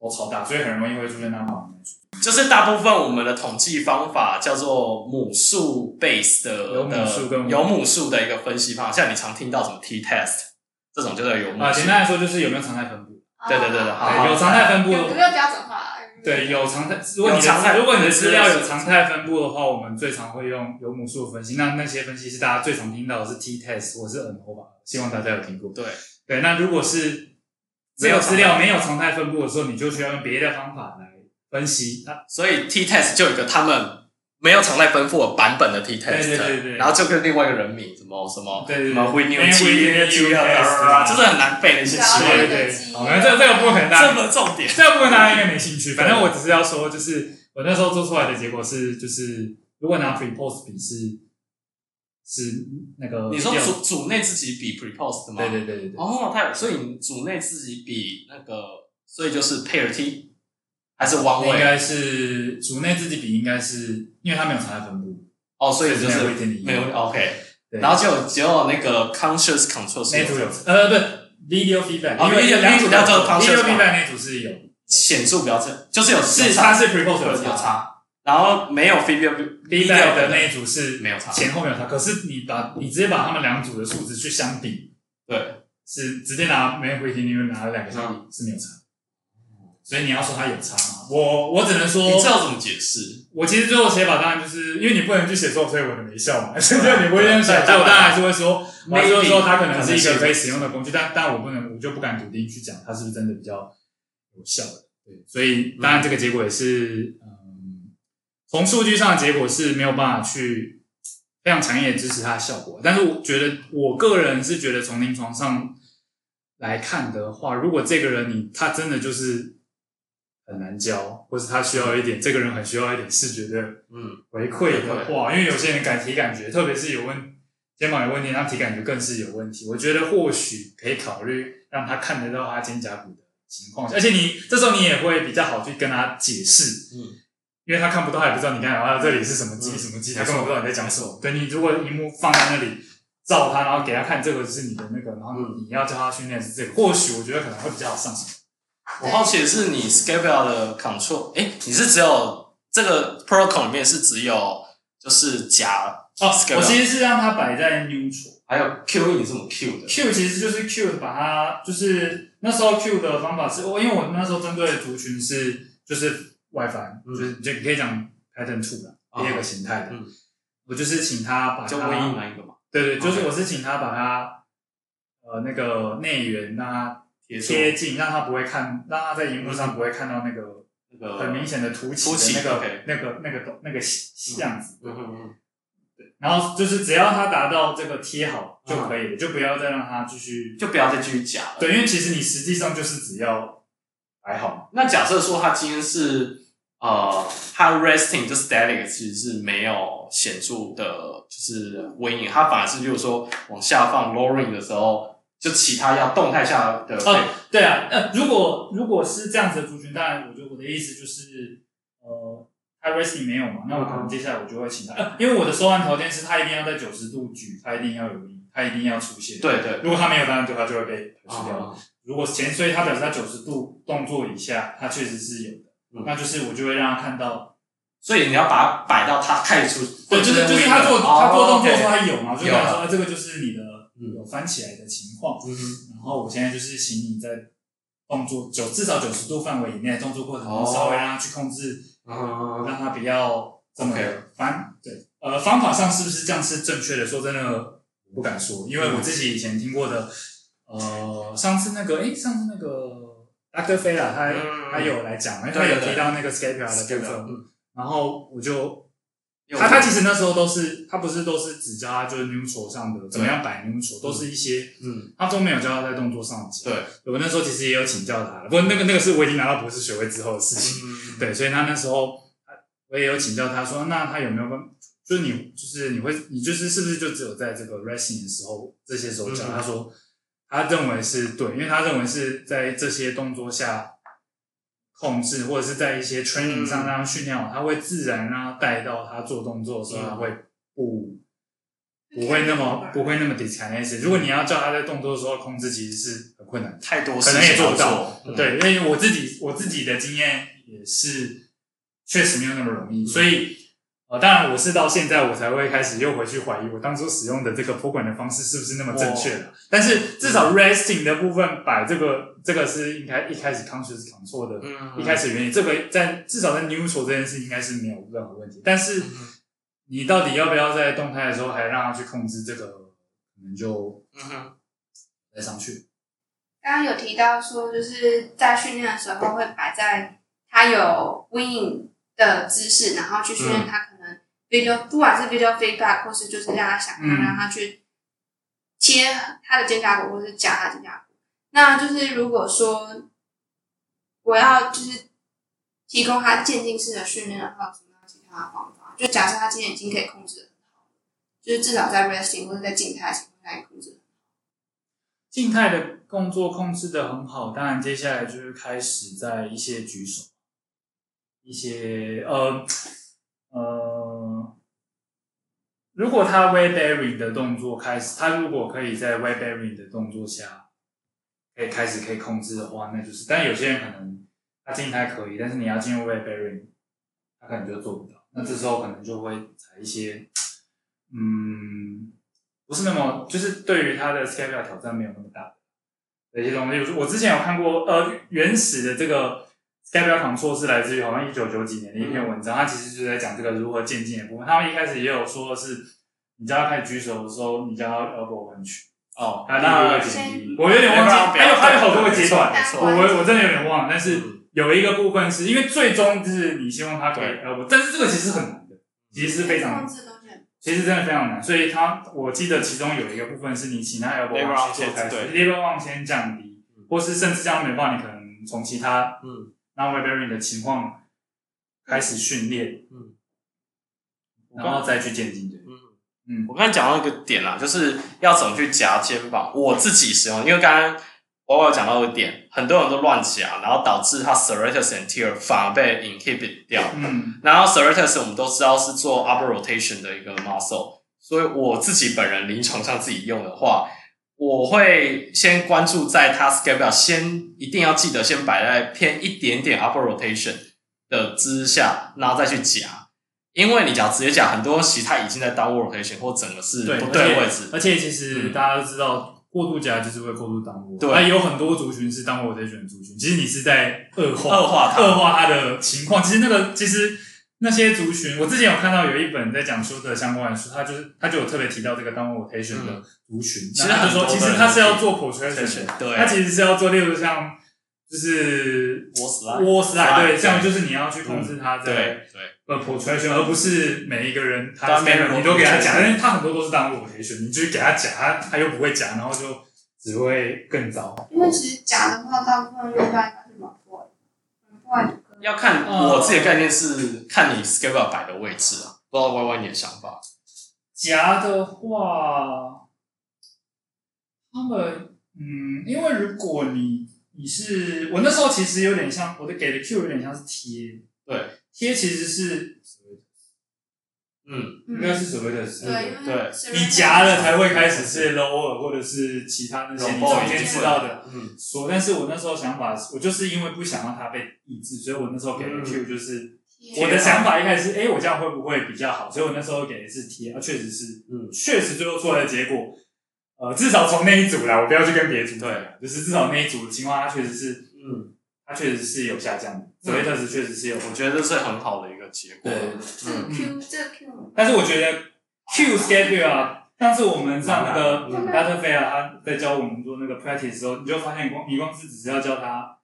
都超大，所以很容易会出现 non-parametric，就是大部分我们的统计方法叫做母数 base 的有母数跟有母数的一个分析方法，像你常听到什么 T-test 这种，就是有母数。啊，简单来说就是有没有常态分布。对对对对，有常态分布，有没有标准化？对，有常态。如果你的如果你的资料有常态分布的话，我们最常会用有母数分析。那那些分析是大家最常听到的是 T-test 或是 ANOVA，希望大家有听过。对对，那如果是没有资料没有常态分布的时候，你就需要用别的方法来分析。那所以 T-test 就有一个他们。没有常态分布的版本的 T-test，对对对对，然后就跟另外一个人名什么什么什么 Whitney T-test，就是很难背的一些词。对对对，好，那这这个部分大家这么重点，这个部分大家应该没兴趣。反正我只是要说，就是我那时候做出来的结果是，就是如果拿 pre-post 比是是那个，你说组组内自己比 pre-post 吗？对对对对对。哦，太所以你组内自己比那个，所以就是 pair T。还是 one way 应该是组内自己比，应该是因为它没有常态分布哦，所以就是没有 OK。然后就有只有那个 conscious control 是有呃不 video feedback，因为两组叫做 video feedback 那组是有显著标准，就是有是它是 pre-post 有差，然后没有 video feedback 的那一组是没有差，前后没有差。可是你把你直接把他们两组的数值去相比，对，是直接拿 main weighting 里面拿了两个相比是没有差。所以你要说它有差吗？我我只能说，你知道怎么解释？我其实最后写法当然就是因为你不能去写作，所以我的没效嘛。[LAUGHS] 所以你不会这样写，所以我当然还是会说，我还是会说它可能是一个可以使用的工具，但但我不能，我就不敢笃定去讲它是不是真的比较有效的。对，所以当然这个结果也是，嗯，从数据上的结果是没有办法去非常强烈的支持它的效果。但是我觉得，我个人是觉得从临床上来看的话，如果这个人你他真的就是。很难教，或是他需要一点，这个人很需要一点视觉的嗯回馈的话，因为有些人感体感觉，特别是有问肩膀有问题，他体感觉更是有问题。我觉得或许可以考虑让他看得到他肩胛骨的情况，而且你这时候你也会比较好去跟他解释，嗯，因为他看不到，他也不知道你刚才啊这里是什么肌什么肌，他根本不知道你在讲什么。对，你如果荧幕放在那里照他，然后给他看这个是你的那个，然后你要教他训练是这个，或许我觉得可能会比较好上手。我好奇的是，你 scapula 的 control，哎，你是只有这个 protocol 里面是只有就是夹哦，我其实是让它摆在 neutral，还有 Q 你是怎么 Q 的？Q 其实就是 Q 把它就是那时候 Q 的方法是，我因为我那时候针对的族群是就是外翻，就是就你可以讲 pattern two 的第二个形态的，我就是请他把它，就唯一哪一个嘛？对对，就是我是请他把它呃那个内源让它。贴近，让他不会看，让他在荧幕上不会看到那个那个很明显的凸起的那个那个那个那个样子。嗯嗯对，然后就是只要他达到这个贴好就可以了，就不要再让他继续，就不要再继续夹了。对，因为其实你实际上就是只要还好。那假设说他今天是呃，他 resting 就 static 其实是没有显著的，就是 winging，它反而是，就是说往下放 lowering 的时候，就其他要动态下的。哦，对啊，呃，如果如果是这样子的族群，当然，我觉得我的意思就是，呃，它 resting 没有嘛，那我可能接下来我就会请他，呃，因为我的收案条件是，他一定要在九十度举，他一定要有力，他一定要出现。对对，如果他没有，当然对他就会被排除掉。哦、如果前所以他表示他九十度动作以下，他确实是有的。嗯、那就是我就会让他看到，所以你要把它摆到他开出，对，就是就是他做、哦、他做动作说他有嘛就跟他说这个就是你的有翻起来的情况，嗯，然后我现在就是请你在动作九至少九十度范围以内动作过程中稍微让他去控制，哦、让他不要这么翻，对，呃，方法上是不是这样是正确的？说真的，我不敢说，因为我自己以前听过的，呃，上次那个，诶、欸，上次那个。阿德菲拉他他有来讲，他有提到那个 scapula 的部分，然后我就他他其实那时候都是他不是都是只教他就是 neutral 上的怎么样摆 neutral，都是一些嗯，他都没有教他在动作上讲。对，我那时候其实也有请教他，不过那个那个是我已经拿到博士学位之后的事情。对，所以他那时候我也有请教他说，那他有没有跟就是你就是你会你就是是不是就只有在这个 resting 的时候这些时候教？他说。他认为是对，因为他认为是在这些动作下控制，或者是在一些 training 上让他训练好，他会自然让他带到他做动作的时候，他会不不会那么不会那么 dyskinetic。如果你要叫他在动作的时候控制，其实是很困难，太多可能也做不到。对，因为我自己我自己的经验也是确实没有那么容易，所以。呃，当然，我是到现在我才会开始又回去怀疑我当初使用的这个托管的方式是不是那么正确的。但是至少 resting 的部分摆这个，这个是应该一开始 conscious control 的，一开始原因，这个在至少在 neutral 这件事应该是没有任何问题。但是你到底要不要在动态的时候还让他去控制这个，可能就再上去。刚刚有提到说，就是在训练的时候会摆在他有 winging 的姿势，然后去训练他。Video 不管是 video feedback 或是就是让他想看，让他去切他的肩胛骨，或是夹他的肩胛骨。那就是如果说我要就是提供他渐进式的训练的话，有什么其他的方法？就假设他今天已经可以控制得很好，就是至少在 resting 或者在静态情况下控制。静态的动作控制的很好，当然接下来就是开始在一些举手，一些呃。呃，如果他 web bearing 的动作开始，他如果可以在 web bearing 的动作下，可以开始可以控制的话，那就是。但有些人可能他静态可以，但是你要进入 web bearing，他可能就做不到。那这时候可能就会采一些，嗯，不是那么，就是对于他的 scapula 挑战没有那么大的一些东西。我之前有看过，呃，原始的这个。Scapula control 是来自于好像一九九几年的一篇文章，它其实就是在讲这个如何渐进的部分。他们一开始也有说的是，你叫他开始举手的时候，你叫他 elbow 弯曲。哦，那第一个前提，我有点忘记，还有还有好多个阶段，我我我真的有点忘了。但是有一个部分是因为最终就是你希望他可以 elbow，但是这个其实很难的，其实是非常难，其实真的非常难。所以他我记得其中有一个部分是你请他 elbow 弯曲开始，elbow 往先降低，或是甚至这样没办法，你可能从其他嗯。那 weight bearing 的情况开始训练，嗯，然后再去渐进的，嗯嗯。我刚才讲到一个点啦，就是要怎么去夹肩膀。我自己使用，因为刚刚我有讲到一个点，很多人都乱夹，然后导致他 serratus anterior 反而被 inhibit 掉。嗯，然后 serratus 我们都知道是做 upper rotation 的一个 muscle，所以我自己本人临床上自己用的话。我会先关注在它 scapula，先一定要记得先摆在偏一点点 upper rotation 的之下，然后再去夹。因为你只要直接夹，很多其实他已经在 downward rotation 或整个是不对位置。而且其实大家都知道，过度夹就是会过度 downward。对，那有很多族群是 downward rotation 族群，其实你是在恶化恶化恶化它的情况。其实那个其实。那些族群，我之前有看到有一本在讲说的相关的书，他就是他就有特别提到这个 downward rotation 的族群，嗯、其实他就说，其实他是要做 protrusion，对，他其实是要做，例如像就是 wall slide wall slide 对，这样就是你要去控制他的对对。呃 protrusion，而不是每一个人他每个人你都给他讲，因为他很多都是 downward rotation，你就给他讲，他他又不会讲，然后就只会更糟。因为其实讲的话，大部分用在应该是蛮快，蛮快就可要看我自己的概念是看你 scapula 摆的位置啊，不知道 Y Y 你的想法。夹的话，他们嗯，因为如果你你是我那时候其实有点像我的给的 Q 有点像是贴，对，贴其实是。嗯，应该是所谓的是，对，对，你夹了才会开始是 lower 或者是其他那些你中间知道的，嗯，说，但是我那时候想法，我就是因为不想让它被抑制，所以我那时候给的 Q 就是，我的想法一开始是，哎，我这样会不会比较好？所以我那时候给的是 T，，啊，确实是，嗯，确实最后出来的结果，呃，至少从那一组来，我不要去跟别组，对，就是至少那一组的情况，它确实是，嗯，它确实是有下降的，所以特质确实是有，我觉得这是很好的一个结果，对，嗯，Q 这个 Q。但是我觉得 Q schedule 啊，上次我们上那个 Butterfield 他在教我们做那个 practice 的时候，你就发现光你光是只是要教他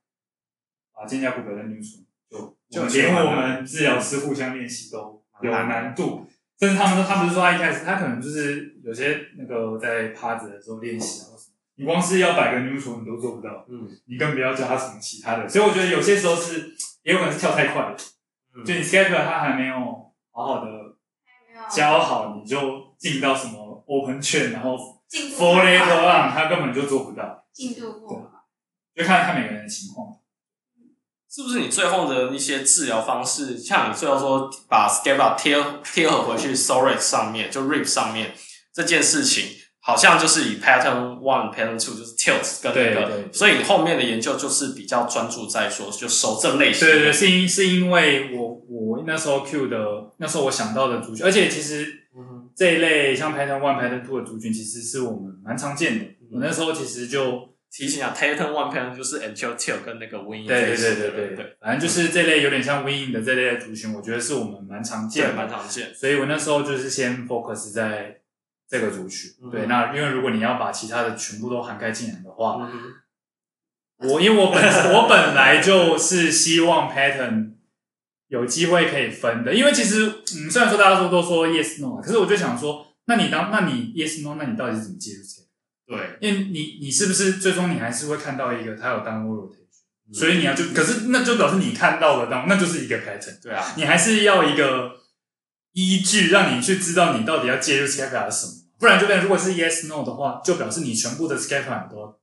把肩胛骨表的 neutral，就就连我们治疗师互相练习都有难度，甚至他们说他不是说他一开始他可能就是有些那个在趴着的时候练习啊，你光是要摆个 neutral 你都做不到，嗯，你更不要教他什么其他的，所以我觉得有些时候是也有可能是跳太快了，就你 scapula 他还没有好好的。教好你就进到什么 open chain，然后 full lateral arm，他根本就做不到。进度过，就看看每个人的情况。是不是你最后的一些治疗方式，像你最后说把 scapula 贴贴合回去 psoas 上面，就 rib 上面这件事情，好像就是以 pattern one、pattern two 就是 tilt 跟那个，所以你后面的研究就是比较专注在说就守正类型。对对对，是因是因为我我那时候 Q 的那时候我想到的族群，而且其实这一类像 pattern one、pattern two 的族群，其实是我们蛮常见的。嗯、我那时候其实就提醒一下，pattern one、pattern 就是 anterior tilt 跟那个 wing。对对对对对对，反正就是这类有点像 wing 的这类的族群，我觉得是我们蛮常见的，蛮常见。所以我那时候就是先 focus 在。这个族群，嗯、对，那因为如果你要把其他的全部都涵盖进来的话，嗯、我因为我本我本来就是希望 pattern 有机会可以分的，因为其实嗯，虽然说大家说都说 yes no，可是我就想说，那你当那你 yes no，那你到底是怎么介入这个？对，因为你你是不是最终你还是会看到一个他有 rotation，所以你要就可是那就表示你看到了 down，那就是一个 pattern，对啊，你还是要一个。依据让你去知道你到底要介入 scapula 什么，不然就变如果是 yes no 的话，就表示你全部的 scapula 都要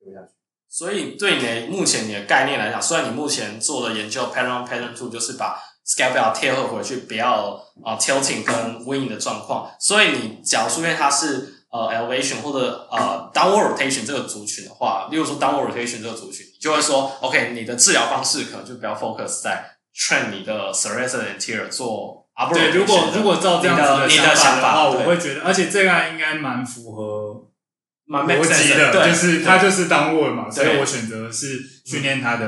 丢下去。所以对你目前你的概念来讲，虽然你目前做的研究 pattern on pattern two 就是把 scapula 贴合回去，不要啊、呃、tilting 跟 wing 的状况。所以你假如说因为它是呃 elevation 或者呃 downward rotation 这个族群的话，例如说 downward rotation 这个族群，你就会说 OK，你的治疗方式可能就不要 focus 在 train 你的 serratus anterior 做。啊，不对，如果如果照这样子的想法的话，我会觉得，而且这个应该蛮符合蛮逻辑的，就是他就是 downward 嘛，所以我选择是训练他的，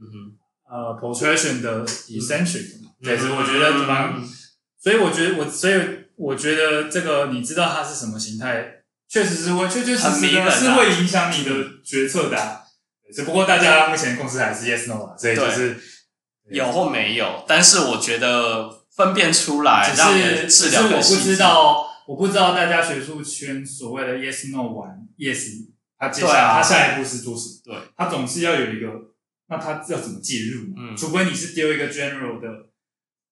嗯呃，protrusion 的 eccentric 嘛，对，所以我觉得蛮，所以我觉得我，所以我觉得这个你知道它是什么形态，确实是会，确确实实是会影响你的决策的，只不过大家目前共识还是 yes no 嘛，所以就是有或没有，但是我觉得。分辨出来，只是只是我不知道，我不知道大家学术圈所谓的 yes no 完 yes，他接下来他下一步是做什么？对，他总是要有一个，那他要怎么介入？嗯，除非你是丢一个 general 的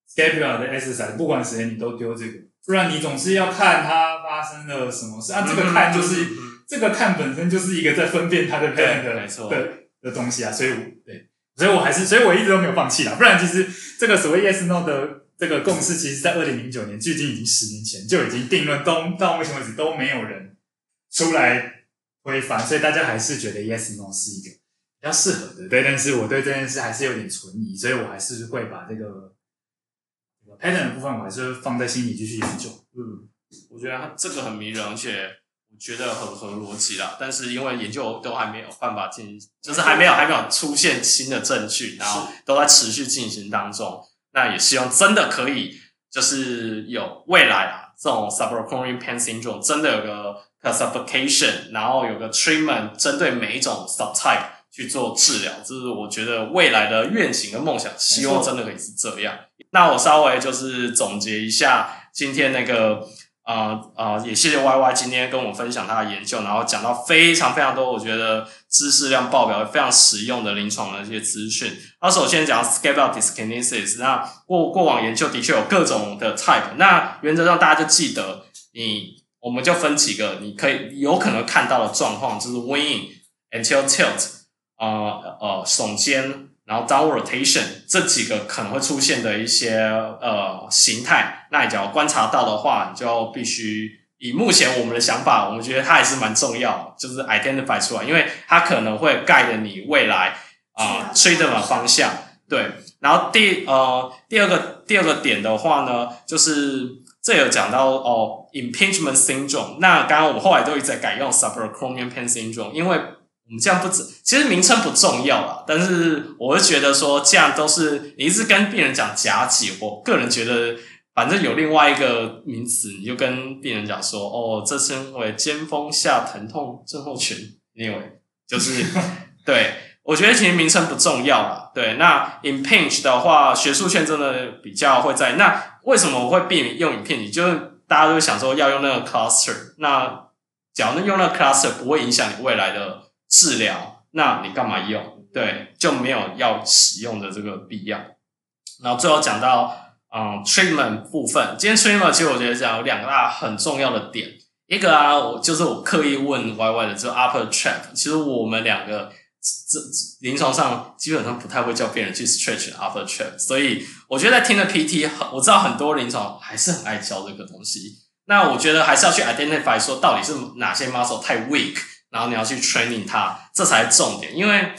scapula 的 exercise，不管谁你都丢这个，不然你总是要看他发生了什么事啊。这个看就是这个看本身就是一个在分辨他的 pattern 的没错的的东西啊，所以我对，所以我还是，所以我一直都没有放弃啦。不然其实这个所谓 yes no 的。这个共识其实，在二零零九年，距今已经十年前就已经定论，都到目前为止都没有人出来推翻，所以大家还是觉得 yes no 是一个比较适合的。对，但是我对这件事还是有点存疑，所以我还是会把这个 pattern 的部分，我还是放在心里继续研究。嗯，我觉得它这个很迷人，而且我觉得很合逻辑啦。但是因为研究都还没有办法进行，就是还没有还没有出现新的证据，然后都在持续进行当中。那也希望真的可以，就是有未来啊，这种 subarachnoid pain syndrome 真的有个 classification，然后有个 treatment 针对每一种 subtype 去做治疗，这是我觉得未来的愿景跟梦想，希望真的可以是这样。那我稍微就是总结一下今天那个呃呃，也谢谢 Y Y 今天跟我分享他的研究，然后讲到非常非常多，我觉得知识量爆表，非常实用的临床的一些资讯。那首先讲 scaled dyskinesis，那过过往研究的确有各种的 type，那原则上大家就记得你，我们就分几个，你可以有可能看到的状况，就是 winging anterior tilt，呃呃耸肩。然后 downward rotation 这几个可能会出现的一些呃形态，那你只要观察到的话，你就必须以目前我们的想法，我们觉得它还是蛮重要，就是 identify 出来，因为它可能会 guide 你未来啊 treatment 方向。对，然后第呃第二个第二个点的话呢，就是这有讲到哦 impingement syndrome，那刚刚我们后来都一直在改用 subacromial pain syndrome，因为。我们这样不止，其实名称不重要啦，但是我会觉得说这样都是你一直跟病人讲夹挤，我个人觉得反正有另外一个名词，你就跟病人讲说哦，这称为肩峰下疼痛症候群，因为就是 [LAUGHS] 对，我觉得其实名称不重要了。对，那 impinge 的话，学术圈真的比较会在。那为什么我会避免用 impinge？就是大家都想说要用那个 cluster，那假如用那个 cluster 不会影响你未来的。治疗，那你干嘛用？对，就没有要使用的这个必要。然后最后讲到，嗯，treatment 部分，今天 treatment 其实我觉得讲有两个大很重要的点。一个啊，我就是我刻意问 Y Y 的，就 upper trap。其实我们两个这临床上基本上不太会叫病人去 stretch upper trap，所以我觉得在听的 PT，我知道很多临床还是很爱教这个东西。那我觉得还是要去 identify 说到底是哪些 muscle 太 weak。然后你要去 training 它，这才是重点。因为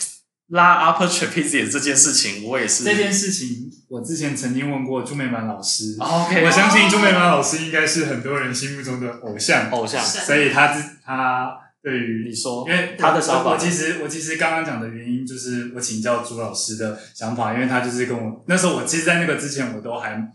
拉 upper trapezius 这件事情，我也是这件事情，我之前曾经问过朱美满老师。OK，我相信朱美满老师应该是很多人心目中的偶像。偶像，所以他他对于你说，因为他的想法，我其实我其实刚刚讲的原因就是我请教朱老师的想法，因为他就是跟我那时候，我其实，在那个之前，我都还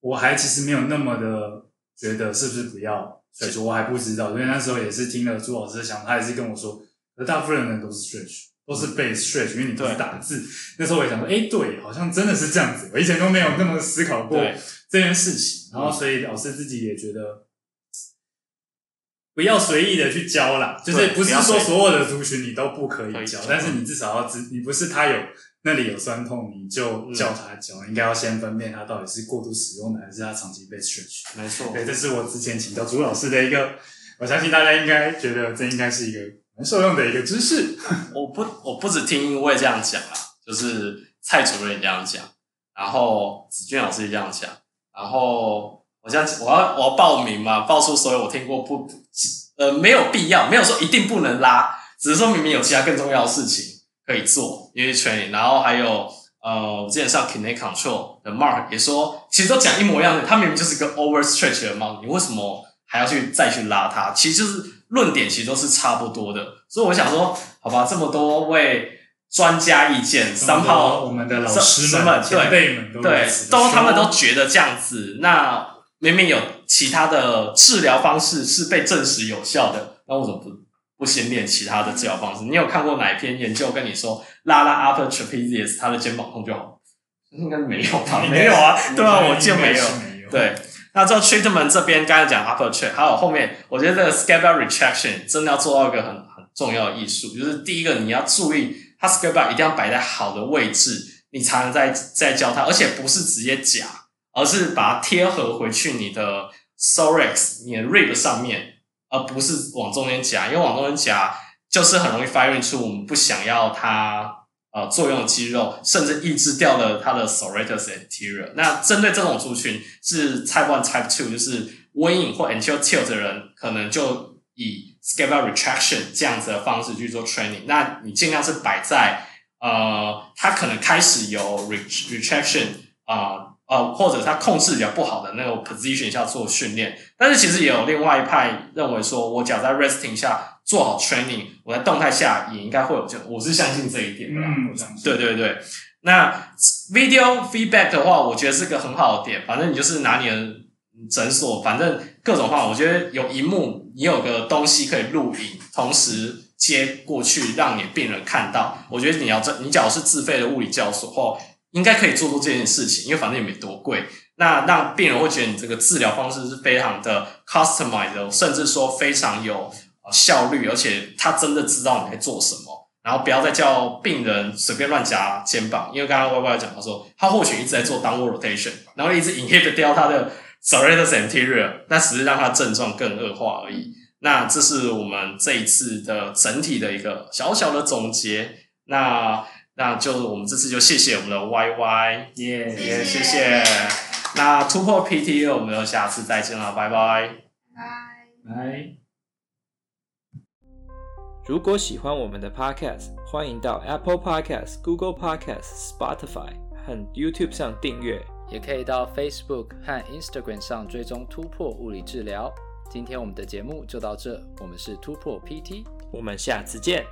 我还其实没有那么的觉得是不是不要。所以说我还不知道，因为那时候也是听了朱老师的想法，他也是跟我说，而大部分人都是 stretch，都是 base stretch，因为你都是打字。那时候我也想说，哎、欸，对，好像真的是这样子。我以前都没有那么思考过这件事情，然后所以老师自己也觉得不要随意的去教啦，就是不是说所有的族群你都不可以教，但是你至少要知，你不是他有。那里有酸痛，你就叫他教。嗯、应该要先分辨他到底是过度使用的，还是他长期被 stretch。没错，对，这是我之前请教朱老师的一个，我相信大家应该觉得这应该是一个受用的一个知识。[LAUGHS] 我不，我不只听我也这样讲啊，就是蔡主任也这样讲，然后子俊老师也这样讲，然后我这样，我要我要报名嘛，报出所有我听过不，呃，没有必要，没有说一定不能拉，只是说明明有其他更重要的事情。可以做，因为 training，然后还有呃，我之前上 Kinetic Control 的 Mark 也说，其实都讲一模一样的，他明明就是个 overstretch 的猫你为什么还要去再去拉它？其实就是论点其实都是差不多的，所以我想说，好吧，这么多位专家意见，三炮我们的老师们、前辈们都对，都他们都觉得这样子，那明明有其他的治疗方式是被证实有效的，那为什么不？不先练其他的治疗方式。你有看过哪一篇研究跟你说拉拉 upper trapezius 他的肩膀痛就好？应该没有吧？没有啊，[LAUGHS] 对啊，我就没有。对，那这 treatment 这边刚才讲 upper trap，还有后面，我觉得这个 scapula retraction 真的要做到一个很很重要的艺术，就是第一个你要注意，它 scapula 一定要摆在好的位置，你才能再再教它，而且不是直接夹，而是把它贴合回去你的 thorax 你的 rib 上面。而不是往中间夹，因为往中间夹就是很容易 fire 出我们不想要它呃作用的肌肉，甚至抑制掉了它的 serratus anterior。那针对这种族群是 type one type two，就是 WING 或 anterior tilt 的人，可能就以 scapula retraction 这样子的方式去做 training。那你尽量是摆在呃，他可能开始有 retraction 啊。呃呃，或者他控制比较不好的那个 position 下做训练，但是其实也有另外一派认为说，我只要在 resting 下做好 training，我在动态下也应该会有这，我是相信这一点的。嗯，对对对。那 video feedback 的话，我觉得是个很好的点。反正你就是拿你的诊所，反正各种话，我觉得有一幕，你有个东西可以录影，同时接过去让你病人看到。我觉得你要这，你假如是自费的物理教所或应该可以做出这件事情，因为反正也没多贵。那让病人会觉得你这个治疗方式是非常的 customized，甚至说非常有效率，而且他真的知道你在做什么。然后不要再叫病人随便乱夹肩膀，因为刚刚 Y Y 讲他说，他或许一直在做 downward rotation，然后一直 inhibit 掉他的 serratus anterior，那只是让他症状更恶化而已。那这是我们这一次的整体的一个小小的总结。那那就我们这次就谢谢我们的 Y Y，耶耶谢谢。那突破 PT，我们就下次再见了，拜拜，拜拜。如果喜欢我们的 Podcast，欢迎到 Apple Podcast、Google Podcast、Spotify 和 YouTube 上订阅，也可以到 Facebook 和 Instagram 上追踪突破物理治疗。今天我们的节目就到这，我们是突破 PT，我们下次见。